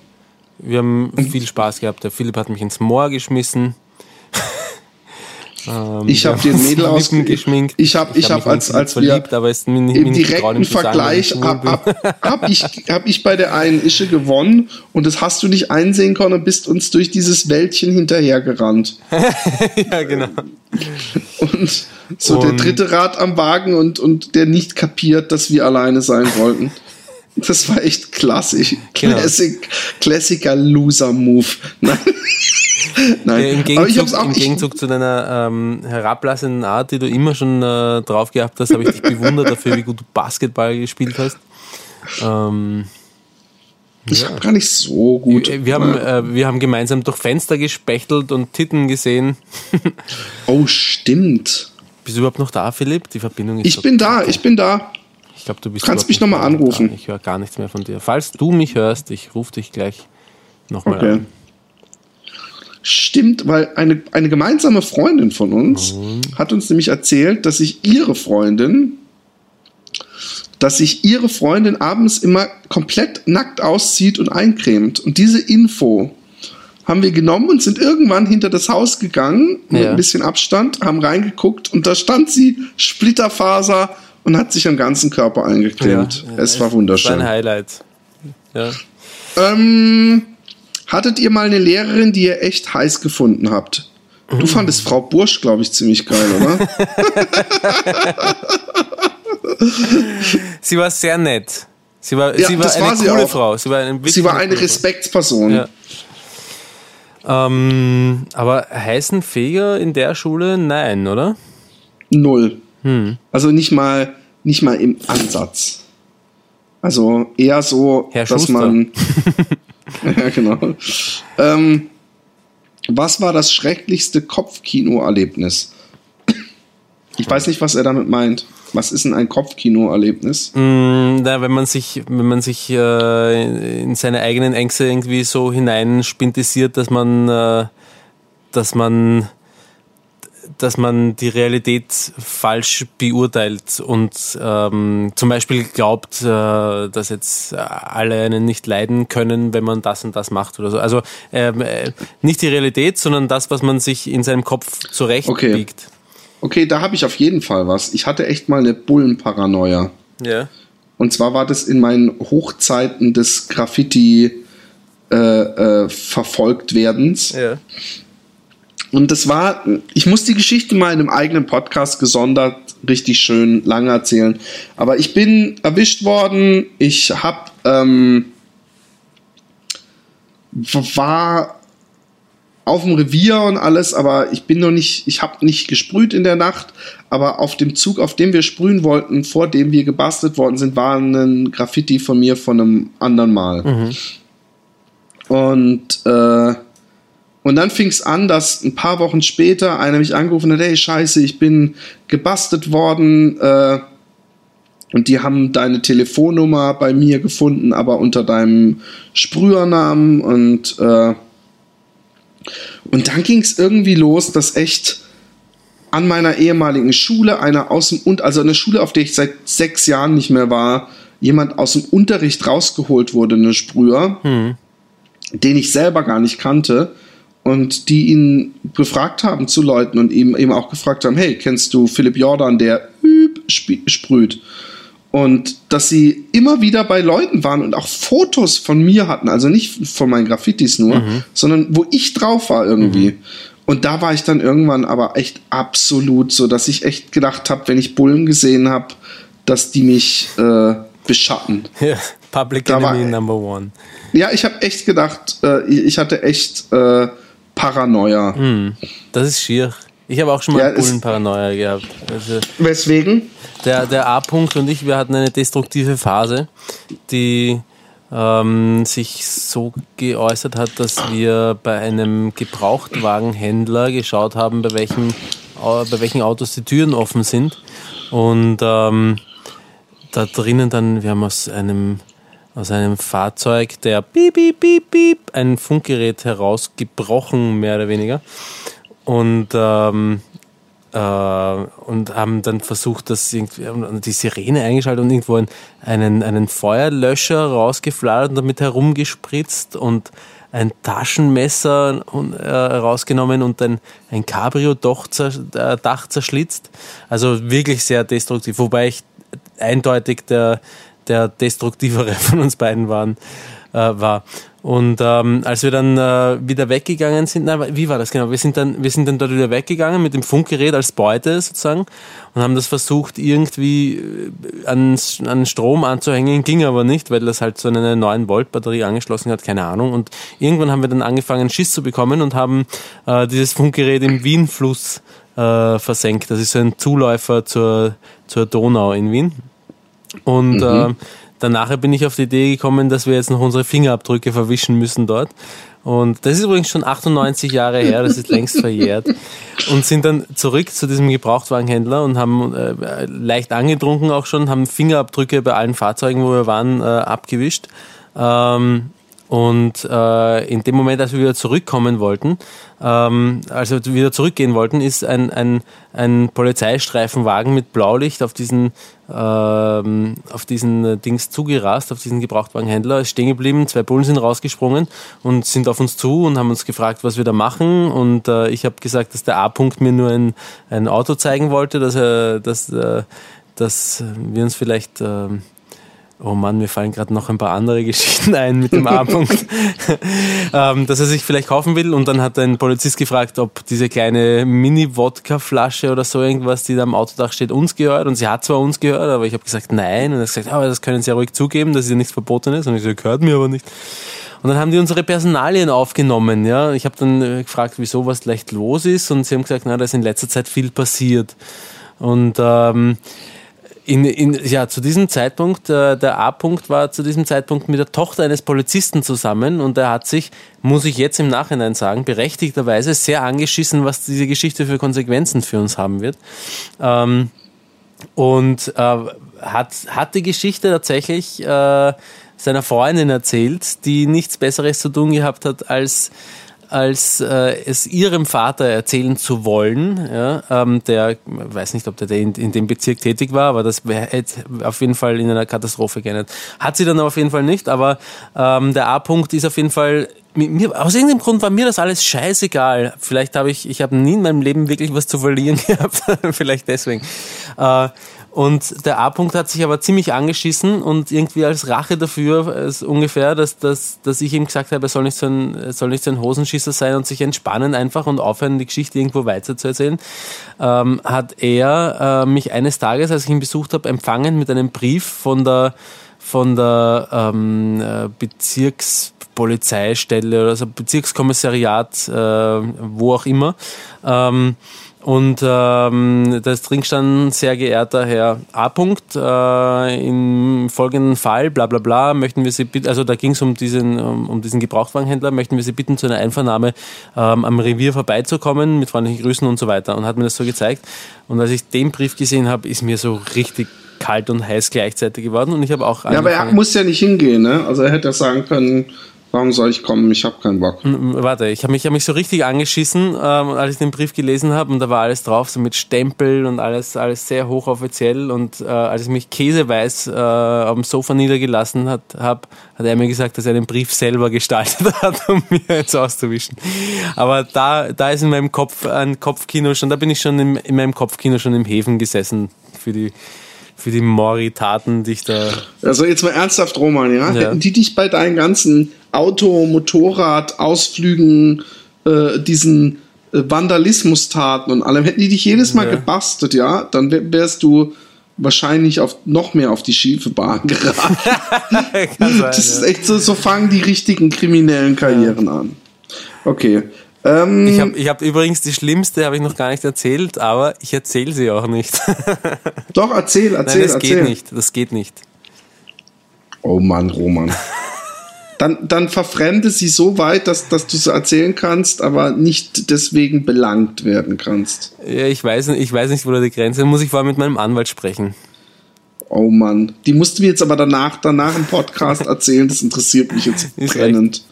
Wir haben viel Spaß gehabt. Der Philipp hat mich ins Moor geschmissen. Ähm, Ich habe ein [laughs] Mädel uns ausge- Lippen geschminkt. Ich ich hab hab als- als Philipp wir verliebt, aber es mir nicht, Im direkten ich Vergleich habe hab, hab ich, [laughs] hab ich bei der einen Ische gewonnen und das hast du nicht einsehen können und bist uns durch dieses Wäldchen hinterhergerannt. [laughs] ja, genau. Und so der Und- dritte Rad am Wagen und, und der nicht kapiert, dass wir alleine sein wollten. Das war echt klassisch. Genau. Classic, Klassiker Loser-Move. [laughs] Nein. Nein. Ja, Im, Aber ich Gegenzug, hab's auch Im Gegenzug zu deiner ähm, herablassenden Art, die du immer schon äh, drauf gehabt hast, habe ich dich [laughs] bewundert dafür, wie gut du Basketball gespielt hast. Ähm, Ich habe gar nicht so gut. wir, haben, äh, wir haben gemeinsam durch Fenster gespechtelt und Titten gesehen. oh, stimmt. Bist du überhaupt noch da, Philipp? Die Verbindung ist Ich bin da, ich bin da. Ich glaube, du bist Kannst mich nicht noch mal mehr anrufen. dran. Ich höre gar nichts mehr von dir. Falls du mich hörst, ich rufe dich gleich nochmal Okay. an. stimmt, weil eine, eine gemeinsame Freundin von uns mhm. hat uns nämlich erzählt, dass sich ihre Freundin, dass sich ihre Freundin abends immer komplett nackt auszieht und eincremt. Und diese Info haben wir genommen und sind irgendwann hinter das Haus gegangen, mit ja. ein bisschen Abstand, haben reingeguckt und da stand sie Splitterfaser und hat sich am ganzen Körper eingecremt. Ja, es war wunderschön. Ein Highlight. Ja. Ähm, hattet ihr mal eine Lehrerin, die ihr echt heiß gefunden habt? Du fandest Frau Bursch, glaube ich, ziemlich geil, oder? [laughs] sie war sehr nett. Sie war, ja, sie war eine war sie coole auch. Frau. Sie war eine, sie war eine Respektsperson. Ja. Ähm, aber heißen Feger in der Schule? Nein, oder? Null. Hm. Also nicht mal, nicht mal im Ansatz. Also eher so, Herr dass Schuster. man. ja, [laughs] [laughs] genau. Ähm, was war das schrecklichste Kopfkino-Erlebnis? Ich weiß nicht, was er damit meint. Was ist denn ein Kopfkino-Erlebnis? Mm, na, wenn man sich, wenn man sich äh, in seine eigenen Ängste irgendwie so hineinspintisiert, dass man, äh, dass man, dass man die Realität falsch beurteilt und ähm, zum Beispiel glaubt, äh, dass jetzt alle einen nicht leiden können, wenn man das und das macht oder so. Also ähm, äh, nicht die Realität, sondern das, was man sich in seinem Kopf zurechtbiegt. Okay. Okay, da habe ich auf jeden Fall was. Ich hatte echt mal eine Bullenparanoia. Ja. Und zwar war das in meinen Hochzeiten des Graffiti äh, äh, verfolgt werdens. Ja. Und das war, ich muss die Geschichte mal in einem eigenen Podcast gesondert richtig schön lang erzählen. Aber ich bin erwischt worden. Ich habe ähm, war auf dem Revier und alles, aber ich bin noch nicht, ich habe nicht gesprüht in der Nacht, aber auf dem Zug, auf dem wir sprühen wollten, vor dem wir gebastelt worden sind, war ein Graffiti von mir von einem anderen Mal. Mhm. Und, äh, und dann fing es an, dass ein paar Wochen später einer mich angerufen hat, hey Scheiße, ich bin gebastelt worden, äh, und die haben deine Telefonnummer bei mir gefunden, aber unter deinem Sprühernamen und äh, und dann ging es irgendwie los, dass echt an meiner ehemaligen Schule einer aus dem und also eine Schule, auf der ich seit sechs Jahren nicht mehr war, jemand aus dem Unterricht rausgeholt wurde, eine Sprüher, hm. den ich selber gar nicht kannte und die ihn befragt haben zu Leuten und ihm eben auch gefragt haben, hey, kennst du Philipp Jordan, der üb sprüht? Und dass sie immer wieder bei Leuten waren und auch Fotos von mir hatten, also nicht von meinen Graffitis nur, mhm. sondern wo ich drauf war irgendwie. Mhm. Und da war ich dann irgendwann aber echt absolut so, dass ich echt gedacht habe, wenn ich Bullen gesehen habe, dass die mich äh, beschatten. [laughs] Ja, Public da Enemy war, Number One. Ja, ich habe echt gedacht, äh, ich hatte echt äh, Paranoia. Mhm. Das ist schier. Ich habe auch schon mal ja, Bullenparanoia gehabt. Also weswegen? Der, der A-Punkt und ich, wir hatten eine destruktive Phase, die ähm, sich so geäußert hat, dass wir bei einem Gebrauchtwagenhändler geschaut haben, bei, welchem, bei welchen Autos die Türen offen sind. Und ähm, da drinnen dann, wir haben aus einem aus einem Fahrzeug der Piep, Piep, Piep, Piep ein Funkgerät herausgebrochen, mehr oder weniger und ähm, äh, und haben dann versucht, das irgendwie die Sirene eingeschaltet und irgendwo einen, einen Feuerlöscher rausgeflattert und damit herumgespritzt und ein Taschenmesser äh, rausgenommen und ein, ein Cabrio-Dach äh, zerschlitzt. Also wirklich sehr destruktiv, wobei ich eindeutig der, der destruktivere [laughs] von uns beiden waren, äh, war. Und ähm, als wir dann äh, wieder weggegangen sind, na, wie war das genau? Wir sind dann, wir sind dann dort wieder weggegangen mit dem Funkgerät als Beute sozusagen und haben das versucht irgendwie äh, an, an Strom anzuhängen, ging aber nicht, weil das halt so eine 9 Volt Batterie angeschlossen hat, keine Ahnung. Und irgendwann haben wir dann angefangen Schiss zu bekommen und haben äh, dieses Funkgerät im Wienfluss äh, versenkt. Das ist so ein Zuläufer zur, zur Donau in Wien. Und mhm. äh, Danach bin ich auf die Idee gekommen, dass wir jetzt noch unsere Fingerabdrücke verwischen müssen dort. Und das ist übrigens schon 98 Jahre her, das ist längst verjährt. Und sind dann zurück zu diesem Gebrauchtwagenhändler und haben äh, leicht angetrunken auch schon, haben Fingerabdrücke bei allen Fahrzeugen, wo wir waren, äh, abgewischt. Ähm, Und äh, in dem Moment, als wir wieder zurückkommen wollten, ähm, also wieder zurückgehen wollten, ist ein, ein, ein Polizeistreifenwagen mit Blaulicht auf diesen, ähm, auf diesen Dings zugerast, auf diesen Gebrauchtwagenhändler, ist stehen geblieben, zwei Bullen sind rausgesprungen und sind auf uns zu und haben uns gefragt, was wir da machen. Und äh, ich habe gesagt, dass der A-Punkt mir nur ein, ein Auto zeigen wollte, dass er, dass, äh, dass wir uns vielleicht äh, Oh Mann, mir fallen gerade noch ein paar andere [laughs] Geschichten ein mit dem A-Punkt, [laughs] ähm, dass er sich vielleicht kaufen will. Und dann hat ein Polizist gefragt, ob diese kleine Mini-Wodka-Flasche oder so irgendwas, die da am Autodach steht, uns gehört. Und sie hat zwar uns gehört, aber ich habe gesagt, nein. Und er hat gesagt, aber das können Sie ja ruhig zugeben, dass ja nichts verboten ist. Und ich so, gehört mir aber nicht. Und dann haben die unsere Personalien aufgenommen. Ja, ich habe dann äh, gefragt, wieso was leicht los ist. Und sie haben gesagt, na, da ist in letzter Zeit viel passiert. Und ähm, in, in, ja, zu diesem Zeitpunkt, äh, der A-Punkt war zu diesem Zeitpunkt mit der Tochter eines Polizisten zusammen und er hat sich, muss ich jetzt im Nachhinein sagen, berechtigterweise sehr angeschissen, was diese Geschichte für Konsequenzen für uns haben wird. Ähm, und äh, hat, hat die Geschichte tatsächlich äh, seiner Freundin erzählt, die nichts Besseres zu tun gehabt hat, als als äh, es ihrem Vater erzählen zu wollen, ja, ähm, der, weiß nicht, ob der in, in dem Bezirk tätig war, aber das wäre auf jeden Fall in einer Katastrophe geendet. Hat sie dann auf jeden Fall nicht, aber ähm, der A-Punkt ist auf jeden Fall mir, aus irgendeinem Grund war mir das alles scheißegal. Vielleicht habe ich, ich habe nie in meinem Leben wirklich was zu verlieren [laughs] gehabt. Vielleicht deswegen. Äh, und der A-Punkt hat sich aber ziemlich angeschissen und irgendwie als Rache dafür, ist ungefähr, dass, dass, dass ich ihm gesagt habe, er soll nicht, so ein, soll nicht so ein Hosenschisser sein und sich entspannen einfach und aufhören, die Geschichte irgendwo weiter zu erzählen, ähm, hat er äh, mich eines Tages, als ich ihn besucht habe, empfangen mit einem Brief von der, von der ähm, äh, Bezirkspolizeistelle oder so Bezirkskommissariat, äh, wo auch immer. Ähm, und ähm, das drin stand, sehr geehrter Herr A. -Punkt, äh, im folgenden Fall, bla bla bla, möchten wir Sie bitten, also da ging es um diesen, um, um, diesen Gebrauchtwagenhändler, möchten wir Sie bitten, zu einer Einvernahme ähm, am Revier vorbeizukommen, mit freundlichen Grüßen und so weiter. Und hat mir das so gezeigt. Und als ich den Brief gesehen habe, ist mir so richtig kalt und heiß gleichzeitig geworden. Und ich habe auch. Ja, aber er muss ja nicht hingehen, ne? Also er hätte ja sagen können, Warum soll ich kommen? Ich habe keinen Bock. Warte, ich habe mich, hab mich so richtig angeschissen, ähm, als ich den Brief gelesen habe und da war alles drauf, so mit Stempel und alles, alles sehr hochoffiziell. Und äh, als ich mich käseweiß äh, auf dem Sofa niedergelassen habe, hat er mir gesagt, dass er den Brief selber gestaltet [laughs] hat, um mir jetzt auszuwischen. Aber da, da ist in meinem Kopf ein Kopfkino schon, da bin ich schon in, in meinem Kopfkino schon im Häfen gesessen für die für die Mori-Taten, die ich da. Also jetzt mal ernsthaft, Roman, ja? ja. Hätten die dich bei deinen ganzen Auto, Motorrad, Ausflügen, äh, diesen äh, Vandalismustaten und allem, hätten die dich jedes Mal ja. gebastelt, ja, dann wärst du wahrscheinlich auf, noch mehr auf die schiefe Bahn [laughs] geraten. sein, das ist echt so, so fangen die richtigen kriminellen Karrieren ja. an. Okay. Ähm, ich habe ich hab übrigens die schlimmste, habe ich noch gar nicht erzählt, aber ich erzähle sie auch nicht. Doch, erzähl, erzähl, Nein, das erzähl. geht nicht, das geht nicht. Oh Mann, Roman dann, dann verfremde sie so weit, dass, dass du es erzählen kannst, aber nicht deswegen belangt werden kannst. Ja, ich weiß, ich weiß nicht, wo da die Grenze ist. Muss ich vorher mit meinem Anwalt sprechen. Oh Mann. Die musst du mir jetzt aber danach, danach im Podcast erzählen. Das interessiert mich jetzt brennend.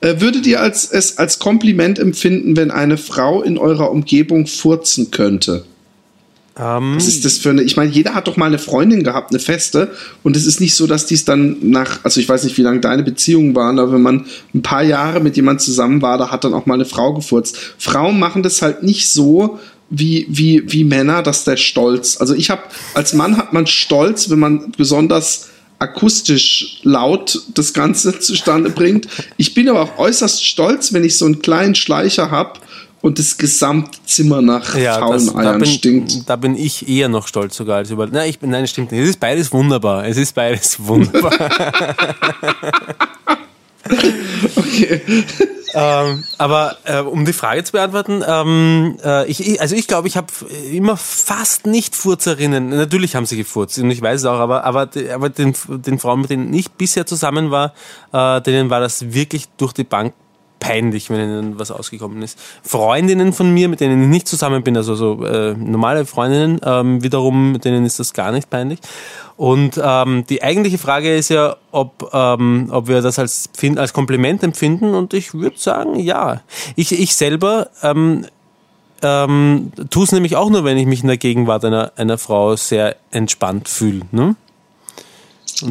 Äh, würdet ihr als, es als Kompliment empfinden, wenn eine Frau in eurer Umgebung furzen könnte? Um, ähm, Was ist das für eine? Ich meine, jeder hat doch mal eine Freundin gehabt, eine feste. Und es ist nicht so, dass dies dann nach, also ich weiß nicht, wie lange deine Beziehungen waren, aber wenn man ein paar Jahre mit jemand zusammen war, da hat dann auch mal eine Frau gefurzt. Frauen machen das halt nicht so, wie, wie, wie Männer, dass der Stolz. Also ich habe, als Mann hat man Stolz, wenn man besonders akustisch laut das Ganze [laughs] zustande bringt. Ich bin aber auch äußerst stolz, wenn ich so einen kleinen Schleicher habe und das Gesamtzimmer nach ja, Fraueneiern da stinkt. Da bin ich eher noch stolz sogar als über. Nein, ich bin, nein, stimmt nicht. Es ist beides wunderbar. Es ist beides [laughs] wunderbar. [laughs] okay. ähm, aber äh, um die Frage zu beantworten, ähm, äh, ich, also ich glaube, ich habe immer fast nicht Furzerinnen. Natürlich haben sie gefurzt und ich weiß es auch, aber, aber, aber den, den Frauen, mit denen ich bisher zusammen war, äh, denen war das wirklich durch die Bank peinlich, wenn ihnen was ausgekommen ist. Freundinnen von mir, mit denen ich nicht zusammen bin, also so äh, normale Freundinnen, ähm, wiederum, mit denen ist das gar nicht peinlich. Und ähm, die eigentliche Frage ist ja, ob, ähm, ob wir das als, als Kompliment empfinden. Und ich würde sagen, ja. Ich, ich selber ähm, ähm, tue es nämlich auch nur, wenn ich mich in der Gegenwart einer, einer Frau sehr entspannt fühle. Ne?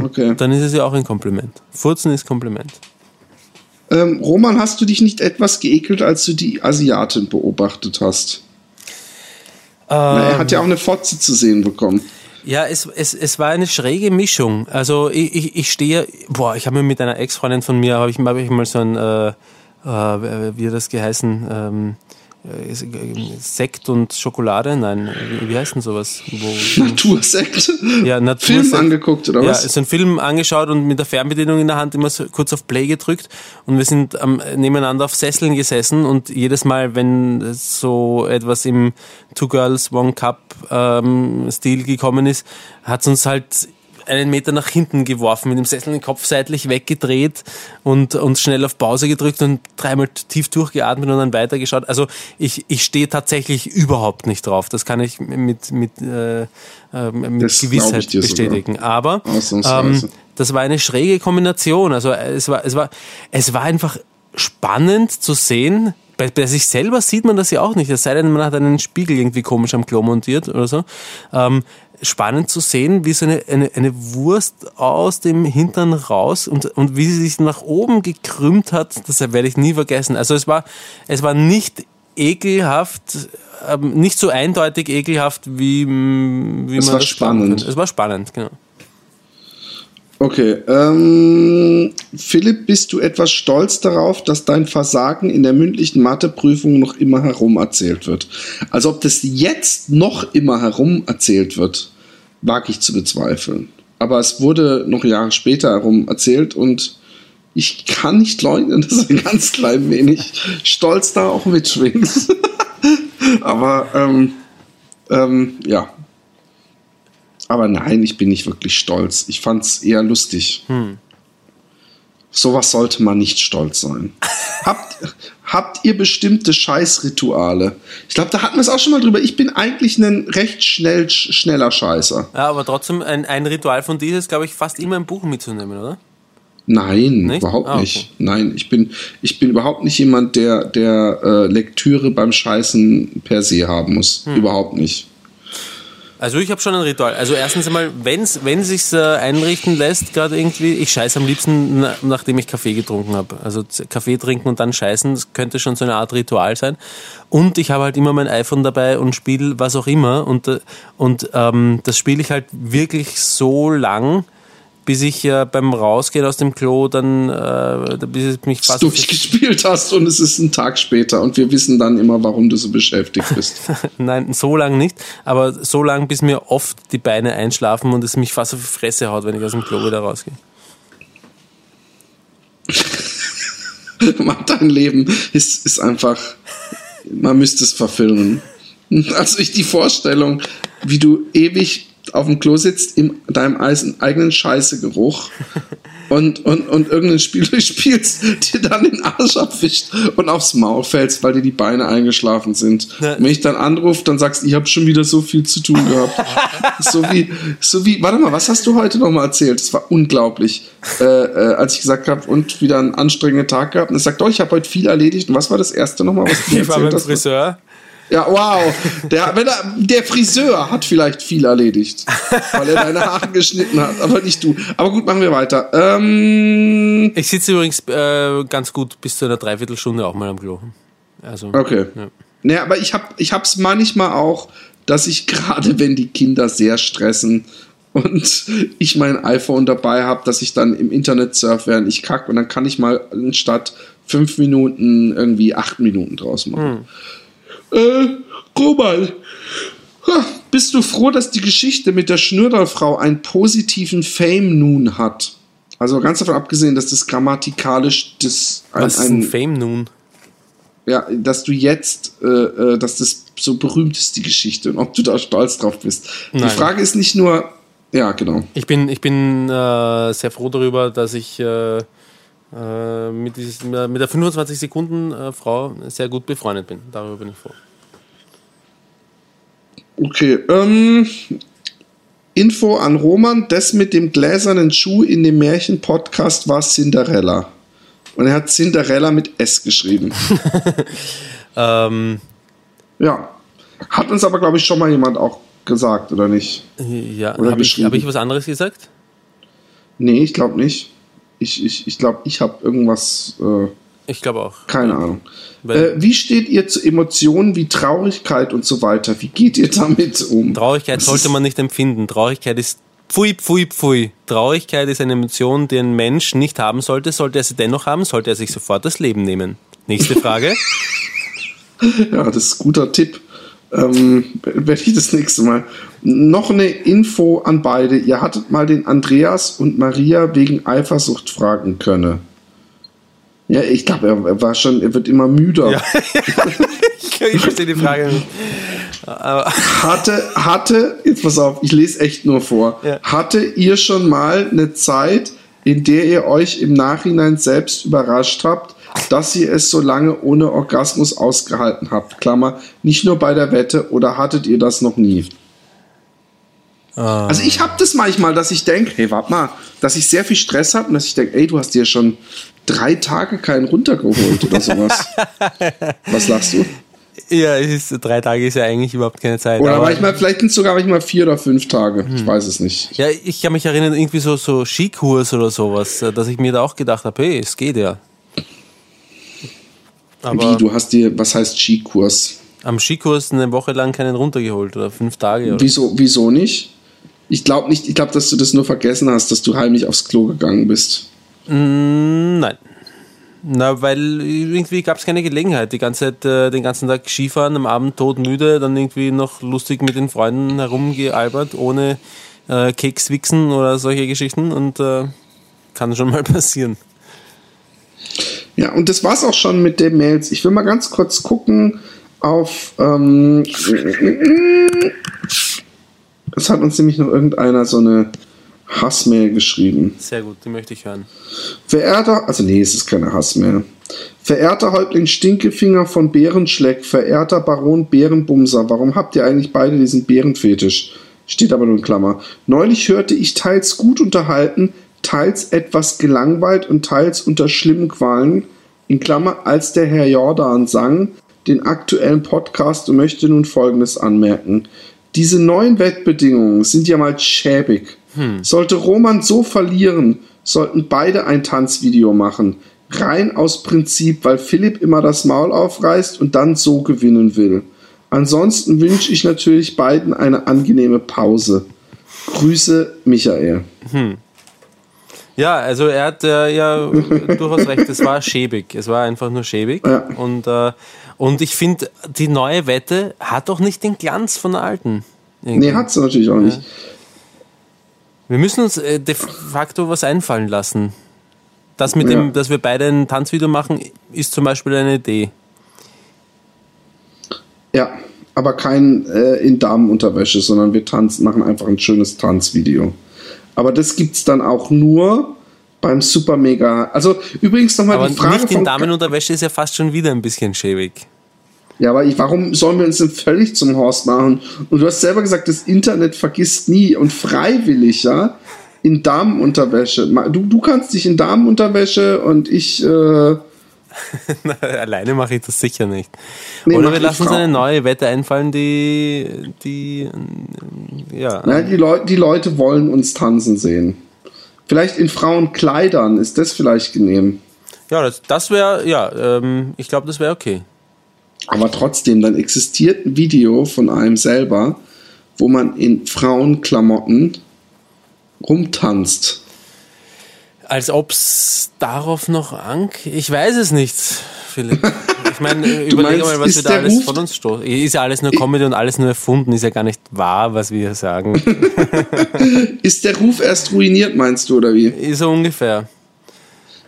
okay. Dann ist es ja auch ein Kompliment. Furzen ist Kompliment. Ähm, Roman, hast du dich nicht etwas geekelt, als du die Asiatin beobachtet hast? Ähm, Na, er hat ja auch eine Fotze zu sehen bekommen. Ja, es, es, es war eine schräge Mischung. Also ich, ich, ich stehe, boah, ich habe mir mit einer Ex-Freundin von mir, habe ich, hab ich mal so ein, äh, äh, wie hat das geheißen, ähm, äh, Sekt und Schokolade? Nein, wie heißt denn sowas? Wo, Natursekt? Ja, Natursekt. Film angeguckt oder was? Ja, so einen Film angeschaut und mit der Fernbedienung in der Hand immer so kurz auf Play gedrückt und wir sind ähm, nebeneinander auf Sesseln gesessen und jedes Mal, wenn so etwas im Two Girls One Cup ähm, Stil gekommen ist, hat es uns halt einen Meter nach hinten geworfen, mit dem Sessel den Kopf seitlich weggedreht und, und schnell auf Pause gedrückt und dreimal tief durchgeatmet und dann weitergeschaut. Also ich, ich stehe tatsächlich überhaupt nicht drauf. Das kann ich mit, mit, äh, mit Gewissheit bestätigen. Sogar. Aber ähm, das war eine schräge Kombination. Also es war, es war, es war einfach spannend zu sehen, bei, bei, sich selber sieht man das ja auch nicht, es sei denn, man hat einen Spiegel irgendwie komisch am Klo montiert oder so. Ähm, spannend zu sehen, wie so eine, eine, eine Wurst aus dem Hintern raus und, und wie sie sich nach oben gekrümmt hat, das werde ich nie vergessen. Also es war, es war nicht ekelhaft, ähm, nicht so eindeutig ekelhaft, wie, wie es man war das spannend. Es war spannend, genau. Okay. Ähm, Philipp, bist du etwas stolz darauf, dass dein Versagen in der mündlichen Matheprüfung noch immer herum erzählt wird? Also ob das jetzt noch immer herum erzählt wird, wage ich zu bezweifeln. Aber es wurde noch Jahre später herum erzählt und ich kann nicht leugnen, dass ein ganz klein wenig Stolz da auch mitschwingt. [laughs] Aber ähm, ähm, ja, aber nein, ich bin nicht wirklich stolz. Ich fand es eher lustig. Hm. Sowas sollte man nicht stolz sein. [laughs] habt, habt ihr bestimmte Scheißrituale? Ich glaube, da hatten wir es auch schon mal drüber. Ich bin eigentlich ein recht schnell, schneller Scheißer. Ja, aber trotzdem, ein, ein Ritual von dir ist, glaube ich, fast immer ein Buch mitzunehmen, oder? Nein, nicht? überhaupt ah, okay. nicht. Nein, ich bin, ich bin überhaupt nicht jemand, der, der äh, Lektüre beim Scheißen per se haben muss. Hm. Überhaupt nicht. Also ich habe schon ein Ritual. Also erstens einmal, wenn's, wenn sich's äh, einrichten lässt, gerade irgendwie, ich scheiße am liebsten, na, nachdem ich Kaffee getrunken habe. Also Kaffee trinken und dann scheißen, das könnte schon so eine Art Ritual sein. Und ich habe halt immer mein iPhone dabei und spiele was auch immer. Und, äh, und ähm, das spiele ich halt wirklich so lang, bis ich äh, beim Rausgehen aus dem Klo dann, äh, bis ich mich fast durchgespielt hast und es ist ein Tag später und wir wissen dann immer, warum du so beschäftigt bist. [laughs] Nein, so lang nicht, aber so lang, bis mir oft die Beine einschlafen und es mich fast auf die Fresse haut, wenn ich aus dem Klo wieder rausgehe. [laughs] Dein Leben ist, ist einfach, man müsste es verfilmen. Also ich die Vorstellung, wie du ewig auf dem Klo sitzt, in deinem eigenen Scheißegeruch [laughs] und, und, und irgendein Spiel [laughs] durchspielst, dir dann den Arsch abwischt und aufs Maul fällst, weil dir die Beine eingeschlafen sind. Ja. Wenn ich dann anrufe, dann sagst du, ich habe schon wieder so viel zu tun gehabt. [laughs] so wie, so wie, warte mal, was hast du heute nochmal erzählt? Das war unglaublich. Äh, äh, als ich gesagt habe, und wieder einen anstrengenden Tag gehabt. Und er sagt, oh, ich habe heute viel erledigt. Und was war das erste nochmal, was du ich erzählt war beim hast? Friseur. Ja, wow. Der, wenn er, der Friseur hat vielleicht viel erledigt, weil er deine Haare geschnitten hat, aber nicht du. Aber gut, machen wir weiter. Ähm, ich sitze übrigens äh, ganz gut bis zu einer Dreiviertelstunde auch mal am Klo. Also, okay. Ja. Naja, aber ich habe ich hab's manchmal auch, dass ich gerade, wenn die Kinder sehr stressen und ich mein iPhone dabei habe, dass ich dann im Internet surfe, während ich kacke und dann kann ich mal anstatt fünf Minuten irgendwie acht Minuten draus machen. Hm. Äh, Roman, bist du froh, dass die Geschichte mit der Schnürderfrau einen positiven Fame nun hat? Also ganz davon abgesehen, dass das grammatikalisch das ein, Was ist ein Fame nun? Ja, dass du jetzt, äh, äh, dass das so berühmt ist, die Geschichte und ob du da stolz drauf bist. Nein. Die Frage ist nicht nur, ja, genau. Ich bin, ich bin äh, sehr froh darüber, dass ich äh, äh, mit, dieses, mit der 25 Sekunden äh, Frau sehr gut befreundet bin. Darüber bin ich froh. Okay, ähm, Info an Roman, das mit dem gläsernen Schuh in dem Märchen-Podcast war Cinderella. Und er hat Cinderella mit S geschrieben. [laughs] ähm, ja. Hat uns aber, glaube ich, schon mal jemand auch gesagt, oder nicht? Ja, habe ich, hab ich was anderes gesagt? Nee, ich glaube nicht. Ich, ich, ich glaube, ich habe irgendwas. Äh, ich glaube auch. Keine Ahnung. Äh, wie steht ihr zu Emotionen wie Traurigkeit und so weiter? Wie geht ihr damit um? Traurigkeit das sollte man nicht empfinden. Traurigkeit ist Pfui, pfui, pfui. Traurigkeit ist eine Emotion, die ein Mensch nicht haben sollte. Sollte er sie dennoch haben, sollte er sich sofort das Leben nehmen. Nächste Frage. [laughs] ja, das ist ein guter Tipp. Ähm, werde ich das nächste Mal. Noch eine Info an beide. Ihr hattet mal den Andreas und Maria wegen Eifersucht fragen können. Ja, ich glaube, er war schon, er wird immer müder. Ja. [laughs] ich verstehe die Frage nicht. hatte, hatte, jetzt pass auf, ich lese echt nur vor. Ja. Hatte ihr schon mal eine Zeit, in der ihr euch im Nachhinein selbst überrascht habt, dass ihr es so lange ohne Orgasmus ausgehalten habt? Klammer, nicht nur bei der Wette oder hattet ihr das noch nie? Ah. Also ich habe das manchmal, dass ich denke, hey, warte mal, dass ich sehr viel Stress habe und dass ich denke, ey, du hast dir schon drei Tage keinen runtergeholt oder [laughs] sowas. Was lachst du? Ja, ist, drei Tage ist ja eigentlich überhaupt keine Zeit. Oder manchmal, vielleicht sind es sogar manchmal vier oder fünf Tage. Hm. Ich weiß es nicht. Ja, ich kann mich erinnern, irgendwie so, so Skikurs oder sowas, äh, dass ich mir da auch gedacht habe, hey, es geht ja. Aber Wie, du hast dir, was heißt Skikurs? Am Skikurs eine Woche lang keinen runtergeholt oder fünf Tage. Oder? Wieso, wieso nicht? Ich glaube nicht, ich glaube, dass du das nur vergessen hast, dass du heimlich aufs Klo gegangen bist. Mm, nein. Na, weil irgendwie gab es keine Gelegenheit. Die ganze Zeit, äh, den ganzen Tag Skifahren, am Abend todmüde, dann irgendwie noch lustig mit den Freunden herumgealbert, ohne äh, Kekswichsen oder solche Geschichten und äh, kann schon mal [laughs] passieren. Ja, und das war's auch schon mit den Mails. Ich will mal ganz kurz gucken auf. Ähm, es hat uns nämlich noch irgendeiner so eine Hassmail geschrieben. Sehr gut, die möchte ich hören. Verehrter, also nee, es ist keine Hassmail. Verehrter Häuptling Stinkefinger von Bärenschleck, verehrter Baron Bärenbumser, warum habt ihr eigentlich beide diesen Bärenfetisch? Steht aber nur in Klammer. Neulich hörte ich teils gut unterhalten, teils etwas gelangweilt und teils unter schlimmen Qualen, in Klammer, als der Herr Jordan sang, den aktuellen Podcast und möchte nun Folgendes anmerken. Diese neuen Wettbedingungen sind ja mal schäbig. Hm. Sollte Roman so verlieren, sollten beide ein Tanzvideo machen. Rein aus Prinzip, weil Philipp immer das Maul aufreißt und dann so gewinnen will. Ansonsten wünsche ich natürlich beiden eine angenehme Pause. Grüße, Michael. Hm. Ja, also er hat äh, ja [laughs] durchaus recht, es war schäbig. Es war einfach nur schäbig. Ja. Und, äh, und ich finde, die neue Wette hat doch nicht den Glanz von der alten. Irgendwie. Nee, hat sie natürlich auch nicht. Ja. Wir müssen uns äh, de facto was einfallen lassen. Das mit ja. dem, dass wir beide ein Tanzvideo machen, ist zum Beispiel eine Idee. Ja, aber kein äh, in Damenunterwäsche, sondern wir tanzen, machen einfach ein schönes Tanzvideo. Aber das gibt es dann auch nur beim Super Mega. Also übrigens nochmal die Frage. Nicht in Damenunterwäsche ist ja fast schon wieder ein bisschen schäbig. Ja, aber ich, warum sollen wir uns denn völlig zum Horst machen? Und du hast selber gesagt, das Internet vergisst nie und freiwillig, ja, in Damenunterwäsche. Du, du kannst dich in Damenunterwäsche und ich. Äh, [laughs] Alleine mache ich das sicher nicht. Nee, Oder wir lassen uns eine neue Wette einfallen, die. die ja. Naja, die, Leu die Leute wollen uns tanzen sehen. Vielleicht in Frauenkleidern, ist das vielleicht genehm? Ja, das, das wäre, ja, ähm, ich glaube, das wäre okay. Aber trotzdem, dann existiert ein Video von einem selber, wo man in Frauenklamotten rumtanzt. Als ob es darauf noch ank. Ich weiß es nicht, Philipp. [laughs] Ich meine, überlege mal, was wir da alles Ruf von uns stoßen. Ist ja alles nur Comedy und alles nur erfunden, ist ja gar nicht wahr, was wir hier sagen. [laughs] ist der Ruf erst ruiniert, meinst du, oder wie? So ungefähr.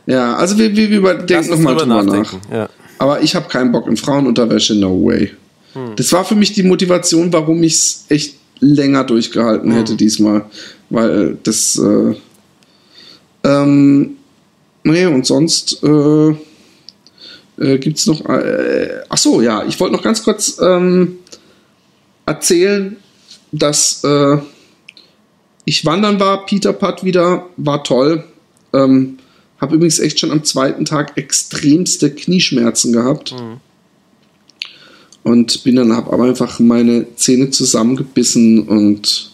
Ja, also wir, wir überdenken nochmal drüber nach. Ja. Aber ich habe keinen Bock in Frauenunterwäsche, no way. Hm. Das war für mich die Motivation, warum ich es echt länger durchgehalten hm. hätte diesmal. Weil das. Äh, ähm, Nee, und sonst äh, äh, gibt es noch. Äh, ach so, ja, ich wollte noch ganz kurz ähm, erzählen, dass äh, ich wandern war, Peter Putt wieder, war toll. Ähm, habe übrigens echt schon am zweiten Tag extremste Knieschmerzen gehabt. Mhm. Und bin dann, habe aber einfach meine Zähne zusammengebissen und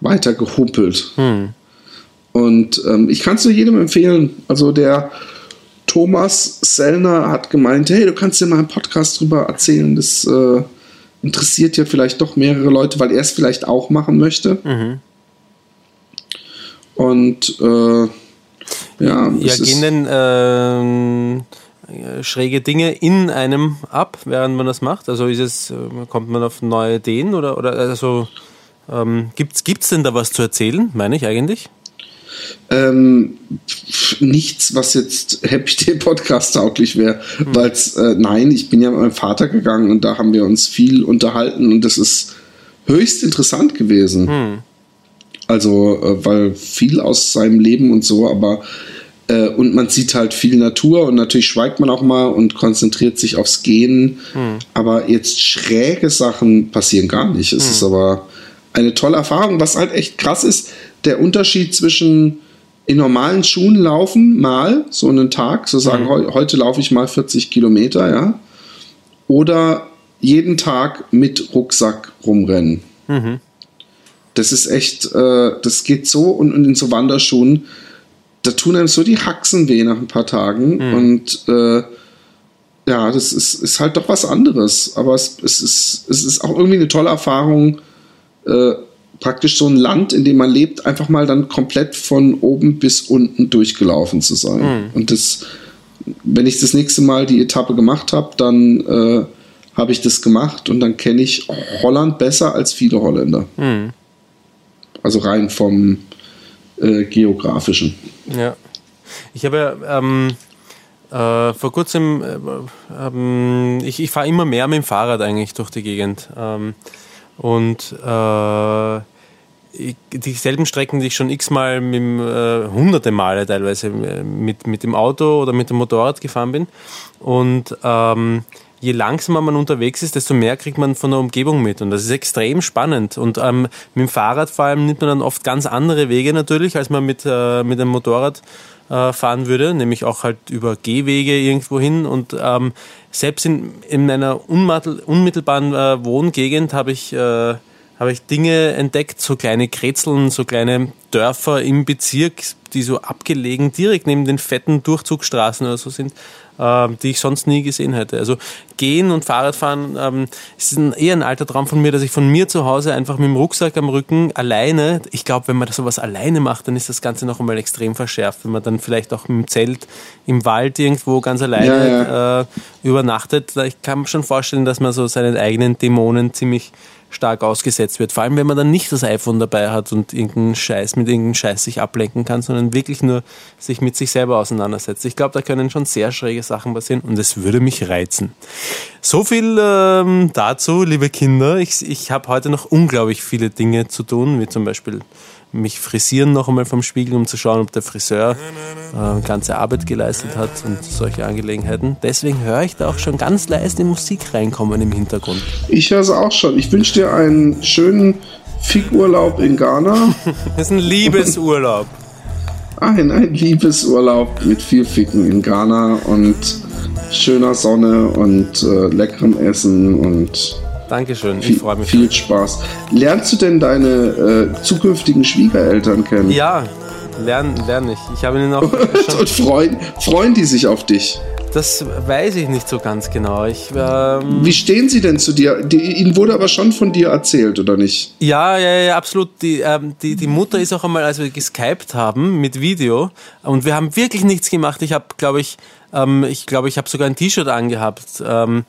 weiter gehumpelt. Mhm. Und ähm, ich kann es nur jedem empfehlen. Also der Thomas Sellner hat gemeint, hey, du kannst dir mal einen Podcast drüber erzählen. Das äh, interessiert ja vielleicht doch mehrere Leute, weil er es vielleicht auch machen möchte. Mhm. Und äh, ja, ja gehen denn äh, schräge Dinge in einem ab, während man das macht? Also ist es, äh, kommt man auf neue Ideen oder, oder also ähm, gibt es denn da was zu erzählen, meine ich eigentlich? Ähm, nichts, was jetzt Happy Day Podcast tauglich wäre, hm. weil äh, nein, ich bin ja mit meinem Vater gegangen und da haben wir uns viel unterhalten und das ist höchst interessant gewesen. Hm. Also, äh, weil viel aus seinem Leben und so, aber äh, und man sieht halt viel Natur und natürlich schweigt man auch mal und konzentriert sich aufs Gehen. Hm. Aber jetzt schräge Sachen passieren gar nicht. Es hm. ist aber eine tolle Erfahrung, was halt echt krass ist, der Unterschied zwischen in normalen Schuhen laufen, mal so einen Tag, so sagen, mhm. heute laufe ich mal 40 Kilometer, ja, oder jeden Tag mit Rucksack rumrennen. Mhm. Das ist echt, äh, das geht so und, und, in so Wanderschuhen, da tun einem so die Haxen weh nach ein paar Tagen mhm. und äh, ja, das ist, ist halt doch was anderes, aber es, es, ist, es ist auch irgendwie eine tolle Erfahrung, äh, praktisch so ein Land, in dem man lebt, einfach mal dann komplett von oben bis unten durchgelaufen zu sein. Mhm. Und das, wenn ich das nächste Mal die Etappe gemacht habe, dann äh, habe ich das gemacht und dann kenne ich Holland besser als viele Holländer. Mhm. Also rein vom äh, geografischen. Ja. Ich habe ähm, äh, vor kurzem, äh, ähm, ich, ich fahre immer mehr mit dem Fahrrad eigentlich durch die Gegend. Ähm, und äh, dieselben Strecken, die ich schon x-mal, äh, hunderte Male teilweise äh, mit, mit dem Auto oder mit dem Motorrad gefahren bin. Und ähm, je langsamer man unterwegs ist, desto mehr kriegt man von der Umgebung mit. Und das ist extrem spannend. Und ähm, mit dem Fahrrad vor allem nimmt man dann oft ganz andere Wege natürlich, als man mit, äh, mit dem Motorrad äh, fahren würde, nämlich auch halt über Gehwege irgendwo hin. Und ähm, selbst in, in einer unmittelbaren äh, Wohngegend habe ich äh, habe ich Dinge entdeckt, so kleine Kretzeln, so kleine Dörfer im Bezirk, die so abgelegen direkt neben den fetten Durchzugsstraßen oder so sind, äh, die ich sonst nie gesehen hätte. Also gehen und Fahrradfahren ähm, ist ein, eher ein alter Traum von mir, dass ich von mir zu Hause einfach mit dem Rucksack am Rücken alleine, ich glaube, wenn man sowas alleine macht, dann ist das Ganze noch einmal extrem verschärft, wenn man dann vielleicht auch dem Zelt im Wald irgendwo ganz alleine ja, ja. Äh, übernachtet. Ich kann mir schon vorstellen, dass man so seinen eigenen Dämonen ziemlich stark ausgesetzt wird. Vor allem, wenn man dann nicht das iPhone dabei hat und irgendeinen Scheiß mit irgendeinem Scheiß sich ablenken kann, sondern wirklich nur sich mit sich selber auseinandersetzt. Ich glaube, da können schon sehr schräge Sachen passieren und es würde mich reizen. So viel ähm, dazu, liebe Kinder. Ich, ich habe heute noch unglaublich viele Dinge zu tun, wie zum Beispiel mich frisieren noch einmal vom Spiegel, um zu schauen, ob der Friseur äh, ganze Arbeit geleistet hat und solche Angelegenheiten. Deswegen höre ich da auch schon ganz leise die Musik reinkommen im Hintergrund. Ich höre es auch schon. Ich wünsche dir einen schönen Fick-Urlaub in Ghana. [laughs] das ist ein Liebesurlaub. ein, ein Liebesurlaub mit viel Ficken in Ghana und schöner Sonne und äh, leckerem Essen und Dankeschön, ich freue mich. Viel Spaß. Lernst du denn deine äh, zukünftigen Schwiegereltern kennen? Ja, lernen lern ich. Ich habe ihnen auch. [laughs] Und freuen, freuen die sich auf dich? Das weiß ich nicht so ganz genau. Ich, ähm Wie stehen sie denn zu dir? Die, ihnen wurde aber schon von dir erzählt, oder nicht? Ja, ja, ja, absolut. Die, ähm, die, die Mutter ist auch einmal, als wir geskypt haben mit Video, und wir haben wirklich nichts gemacht. Ich habe, glaube ich, ähm, ich glaube, ich habe sogar ein T-Shirt angehabt. Ähm,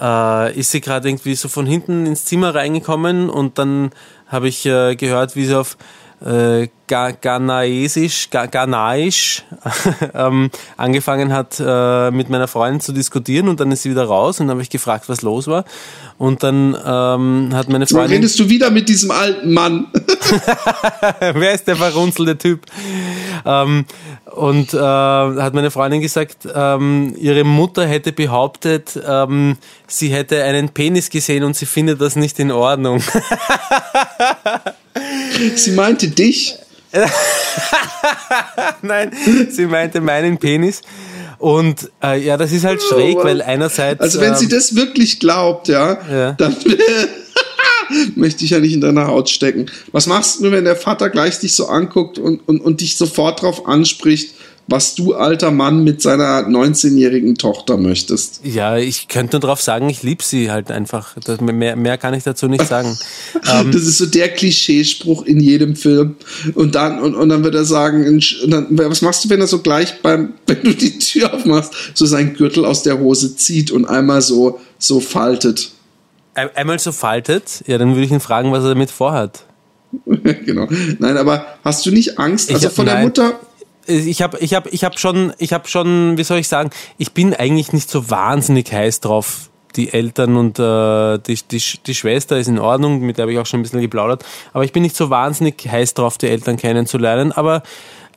äh, ist sie gerade irgendwie so von hinten ins Zimmer reingekommen und dann habe ich äh, gehört, wie sie auf äh, Ghanaesisch, Ghanaisch [laughs] ähm, angefangen hat, äh, mit meiner Freundin zu diskutieren und dann ist sie wieder raus und dann habe ich gefragt, was los war. Und dann ähm, hat meine Freundin. Dann redest du wieder mit diesem alten Mann. [laughs] Wer ist der verrunzelte Typ? Ähm, und äh, hat meine Freundin gesagt, ähm, ihre Mutter hätte behauptet, ähm, sie hätte einen Penis gesehen und sie findet das nicht in Ordnung. [laughs] sie meinte dich. [laughs] Nein, sie meinte meinen Penis. Und äh, ja, das ist halt schräg, oh, weil einerseits. Also wenn ähm, sie das wirklich glaubt, ja, ja. dann [laughs] möchte ich ja nicht in deiner Haut stecken. Was machst du, wenn der Vater gleich dich so anguckt und, und, und dich sofort darauf anspricht, was du, alter Mann, mit seiner 19-jährigen Tochter möchtest. Ja, ich könnte nur darauf sagen, ich liebe sie halt einfach. Das, mehr, mehr kann ich dazu nicht sagen. [laughs] Ähm, das ist so der Klischeespruch in jedem Film. Und dann, und, und dann wird er sagen, dann, was machst du, wenn er so gleich beim, [laughs] wenn du die Tür aufmachst, so seinen Gürtel aus der Hose zieht und einmal so, so faltet? Einmal so faltet? Ja, dann würde ich ihn fragen, was er damit vorhat. [laughs] genau. Nein, aber hast du nicht Angst? Also hab, von der nein. Mutter ich habe ich hab, ich hab schon, ich habe schon, wie soll ich sagen, ich bin eigentlich nicht so wahnsinnig heiß drauf, die Eltern und äh, die, die, die Schwester ist in Ordnung, mit der habe ich auch schon ein bisschen geplaudert, aber ich bin nicht so wahnsinnig heiß drauf, die Eltern kennenzulernen, aber,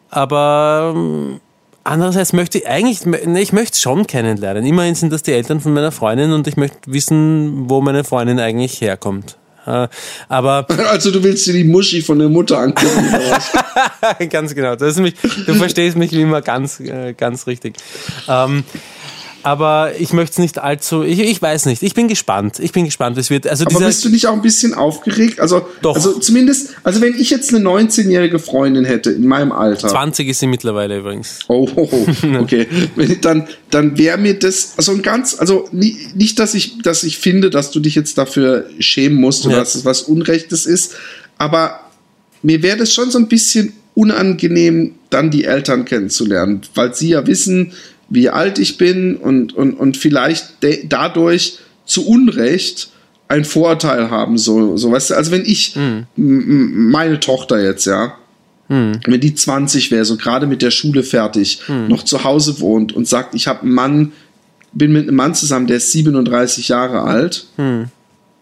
aber ähm, andererseits möchte ich eigentlich, ne, ich möchte schon kennenlernen. Immerhin sind das die Eltern von meiner Freundin und ich möchte wissen, wo meine Freundin eigentlich herkommt. Äh, aber [laughs] also du willst dir die Muschi von der Mutter angucken. [laughs] ganz genau. Das ist mich, du verstehst mich wie immer ganz, äh, ganz richtig. Ähm, aber ich möchte es nicht allzu. Ich, ich weiß nicht. Ich bin gespannt. Ich bin gespannt, wie es wird. Also aber bist du nicht auch ein bisschen aufgeregt? Also, Doch. also zumindest, also wenn ich jetzt eine 19-jährige Freundin hätte in meinem Alter. 20 ist sie mittlerweile übrigens. Oh, oh, oh. okay. [laughs] dann, dann wäre mir das, also ein ganz, also nicht, dass ich, dass ich finde, dass du dich jetzt dafür schämen musst oder ja. dass es was Unrechtes ist, aber mir wäre das schon so ein bisschen unangenehm, dann die Eltern kennenzulernen, weil sie ja wissen, wie alt ich bin und, und, und vielleicht dadurch zu Unrecht ein Vorteil haben. So, so weißt du, also wenn ich mhm. meine Tochter jetzt, ja, mhm. wenn die 20 wäre, so gerade mit der Schule fertig, mhm. noch zu Hause wohnt und sagt, ich habe einen Mann, bin mit einem Mann zusammen, der ist 37 Jahre alt, hm.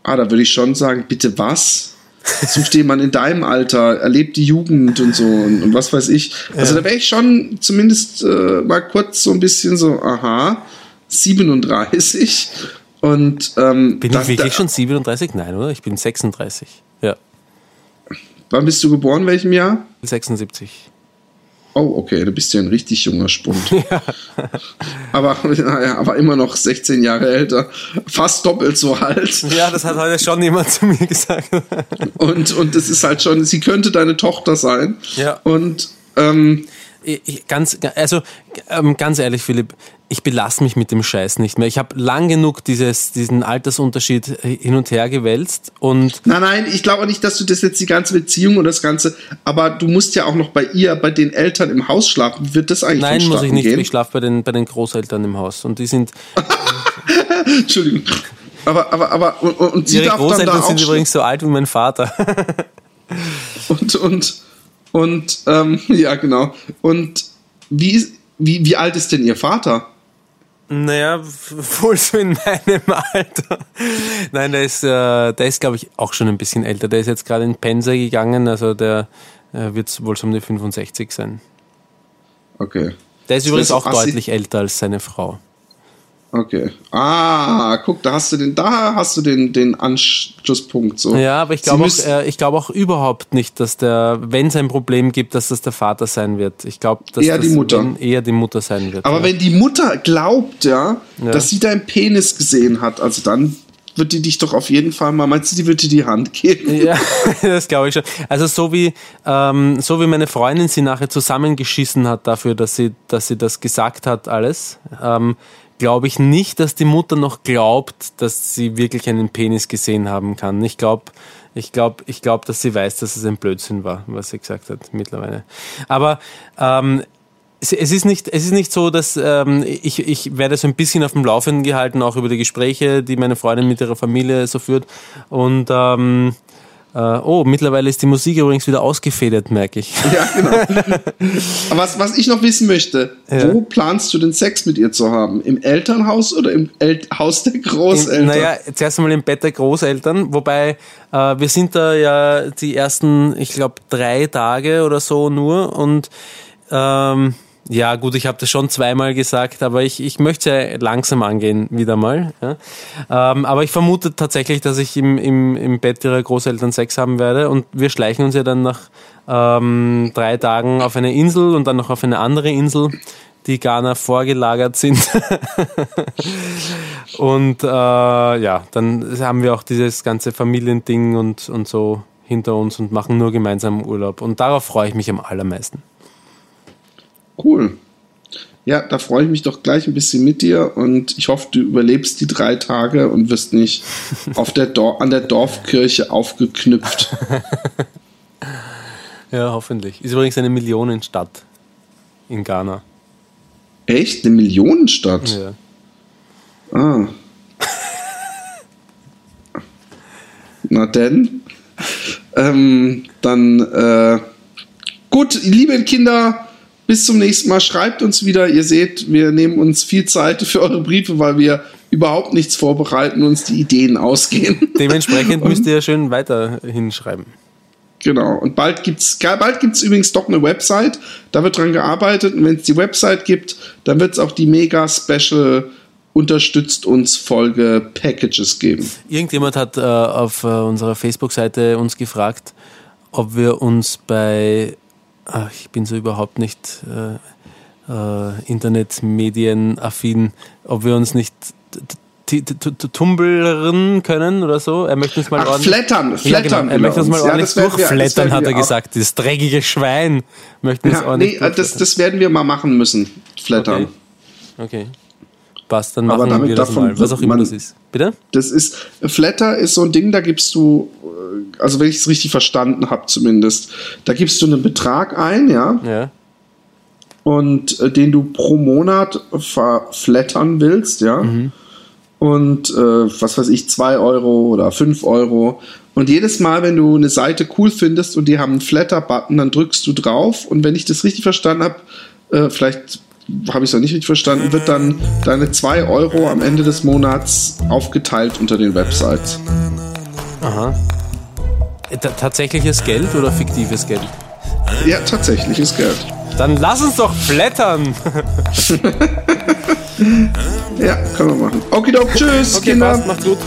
ah, da würde ich schon sagen, bitte was? Such dir jemanden in deinem Alter, erlebt die Jugend und so und, und was weiß ich. Also ja. da wäre ich schon zumindest äh, mal kurz so ein bisschen so, aha, 37 und ähm, Bin ich wirklich da, schon 37? Nein, oder? Ich bin 36. Ja. Wann bist du geboren? Welchem Jahr? 76. Oh, okay, du bist ja ein richtig junger Spund. [laughs] Ja. Aber, naja, aber immer noch 16 Jahre älter. Fast doppelt so alt. Ja, das hat heute schon jemand zu mir gesagt. [laughs] Und, und das ist halt schon, sie könnte deine Tochter sein. Ja. Und ähm, ich, ganz, also ähm, ganz ehrlich, Philipp, ich belasse mich mit dem Scheiß nicht mehr. Ich habe lang genug dieses, diesen Altersunterschied hin und her gewälzt und. Nein, nein, ich glaube nicht, dass du das jetzt die ganze Beziehung und das Ganze, aber du musst ja auch noch bei ihr, bei den Eltern im Haus schlafen. Wird das eigentlich Nein, muss ich nicht. Gehen? Ich schlafe bei den, bei den Großeltern im Haus und die sind. [laughs] Entschuldigung. Aber, aber, aber, und, und sie Ihre darf Großeltern dann da sind übrigens so alt wie mein Vater. [laughs] und, und, und, ähm, [laughs] ja, genau. Und wie, wie, wie alt ist denn ihr Vater? Naja, [laughs] wohl so in meinem Alter. Nein, der ist, äh, der ist, glaube ich, auch schon ein bisschen älter. Der ist jetzt gerade in Pensa gegangen, also der äh, wird wohl so um die 65 sein. Okay. Der ist übrigens auch deutlich älter als seine Frau. Okay. Ah, guck, da hast du den, da hast du den, den Anschlusspunkt so. Ja, aber ich glaube auch, äh, ich glaube auch überhaupt nicht, dass der, wenn es ein Problem gibt, dass das der Vater sein wird. Ich glaube, dass eher das die Mutter. eher die Mutter sein wird. Aber ja. wenn die Mutter glaubt, ja, ja, dass sie deinen Penis gesehen hat, also dann wird die dich doch auf jeden Fall mal, meinst du, die wird dir die Hand geben? Ja, [laughs] das glaube ich schon. Also so wie, ähm, so wie meine Freundin sie nachher zusammengeschissen hat dafür, dass sie, dass sie das gesagt hat, alles, ähm, glaube ich nicht, dass die Mutter noch glaubt, dass sie wirklich einen Penis gesehen haben kann. Ich glaube, ich glaube, ich glaube, dass sie weiß, dass es ein Blödsinn war, was sie gesagt hat mittlerweile. Aber ähm, es, es, ist nicht, es ist nicht so, dass ähm, ich, ich werde so ein bisschen auf dem Laufenden gehalten, auch über die Gespräche, die meine Freundin mit ihrer Familie so führt. Und ähm, Äh, oh, mittlerweile ist die Musik übrigens wieder ausgefedert, merke ich. [laughs] Ja, genau. Aber [laughs] was, was ich noch wissen möchte, Ja. wo planst du den Sex mit ihr zu haben? Im Elternhaus oder im El Haus der Großeltern? Naja, zuerst einmal im Bett der Großeltern, wobei äh, wir sind da ja die ersten, ich glaube, drei Tage oder so nur und ähm, ja gut, ich habe das schon zweimal gesagt, aber ich, ich möchte ja langsam angehen wieder mal. Ja. Ähm, aber ich vermute tatsächlich, dass ich im, im, im Bett ihrer Großeltern Sex haben werde und wir schleichen uns ja dann nach ähm, drei Tagen auf eine Insel und dann noch auf eine andere Insel, die Ghana vorgelagert sind. [laughs] Und äh, ja, dann haben wir auch dieses ganze Familiending und, und so hinter uns und machen nur gemeinsam Urlaub. Und darauf freue ich mich am allermeisten. Cool. Ja, da freue ich mich doch gleich ein bisschen mit dir und ich hoffe, du überlebst die drei Tage und wirst nicht [laughs] auf der Dor an der Dorfkirche aufgeknüpft. [laughs] Ja, hoffentlich. Ist übrigens eine Millionenstadt in Ghana. Echt? Eine Millionenstadt? Ja. Ah. [laughs] Na denn. Ähm, dann äh, gut, liebe Kinder, bis zum nächsten Mal. Schreibt uns wieder. Ihr seht, wir nehmen uns viel Zeit für eure Briefe, weil wir überhaupt nichts vorbereiten und uns die Ideen ausgehen. [laughs] Dementsprechend müsst ihr ja schön weiter hinschreiben. Genau. Und bald gibt's, bald gibt's übrigens doch eine Website. Da wird dran gearbeitet. Und wenn es die Website gibt, dann wird es auch die mega special unterstützt uns Folge Packages geben. Irgendjemand hat äh, auf äh, unserer Facebook-Seite uns gefragt, ob wir uns bei, ach, ich bin so überhaupt nicht äh, äh, Internetmedienaffin, ob wir uns nicht t- t- t- tumblern können oder so. Er möchte uns mal Ach, ordentlich. flattern, Ja, flattern. genau. Er möchte uns mal Ja, ordentlich das durchflattern, hat er gesagt. Dieses dreckige Schwein möchte uns Ja, nee, ordentlich äh, das, das werden wir mal machen müssen. Flattern. Okay. Okay. Passt, dann Aber machen damit wir das davon mal. Was auch immer man- das ist. Bitte? Das ist, Flatter ist so ein Ding, da gibst du, also wenn ich es richtig verstanden habe zumindest, da gibst du einen Betrag ein, ja, Ja. und äh, den du pro Monat verflattern willst, ja. Und äh, was weiß ich, 2 Euro oder 5 Euro. Und jedes Mal, wenn du eine Seite cool findest und die haben einen Flatter-Button, dann drückst du drauf. Und wenn ich das richtig verstanden habe, äh, vielleicht habe ich es noch nicht richtig verstanden, wird dann deine 2 Euro am Ende des Monats aufgeteilt unter den Websites. Aha. Äh, ta- Tatsächliches Geld oder fiktives Geld? Ja, tatsächliches Geld. Dann lass uns doch flattern. [laughs] Ja, können wir machen. Okidok, tschüss, Okay, Kinder. passt, macht's gut.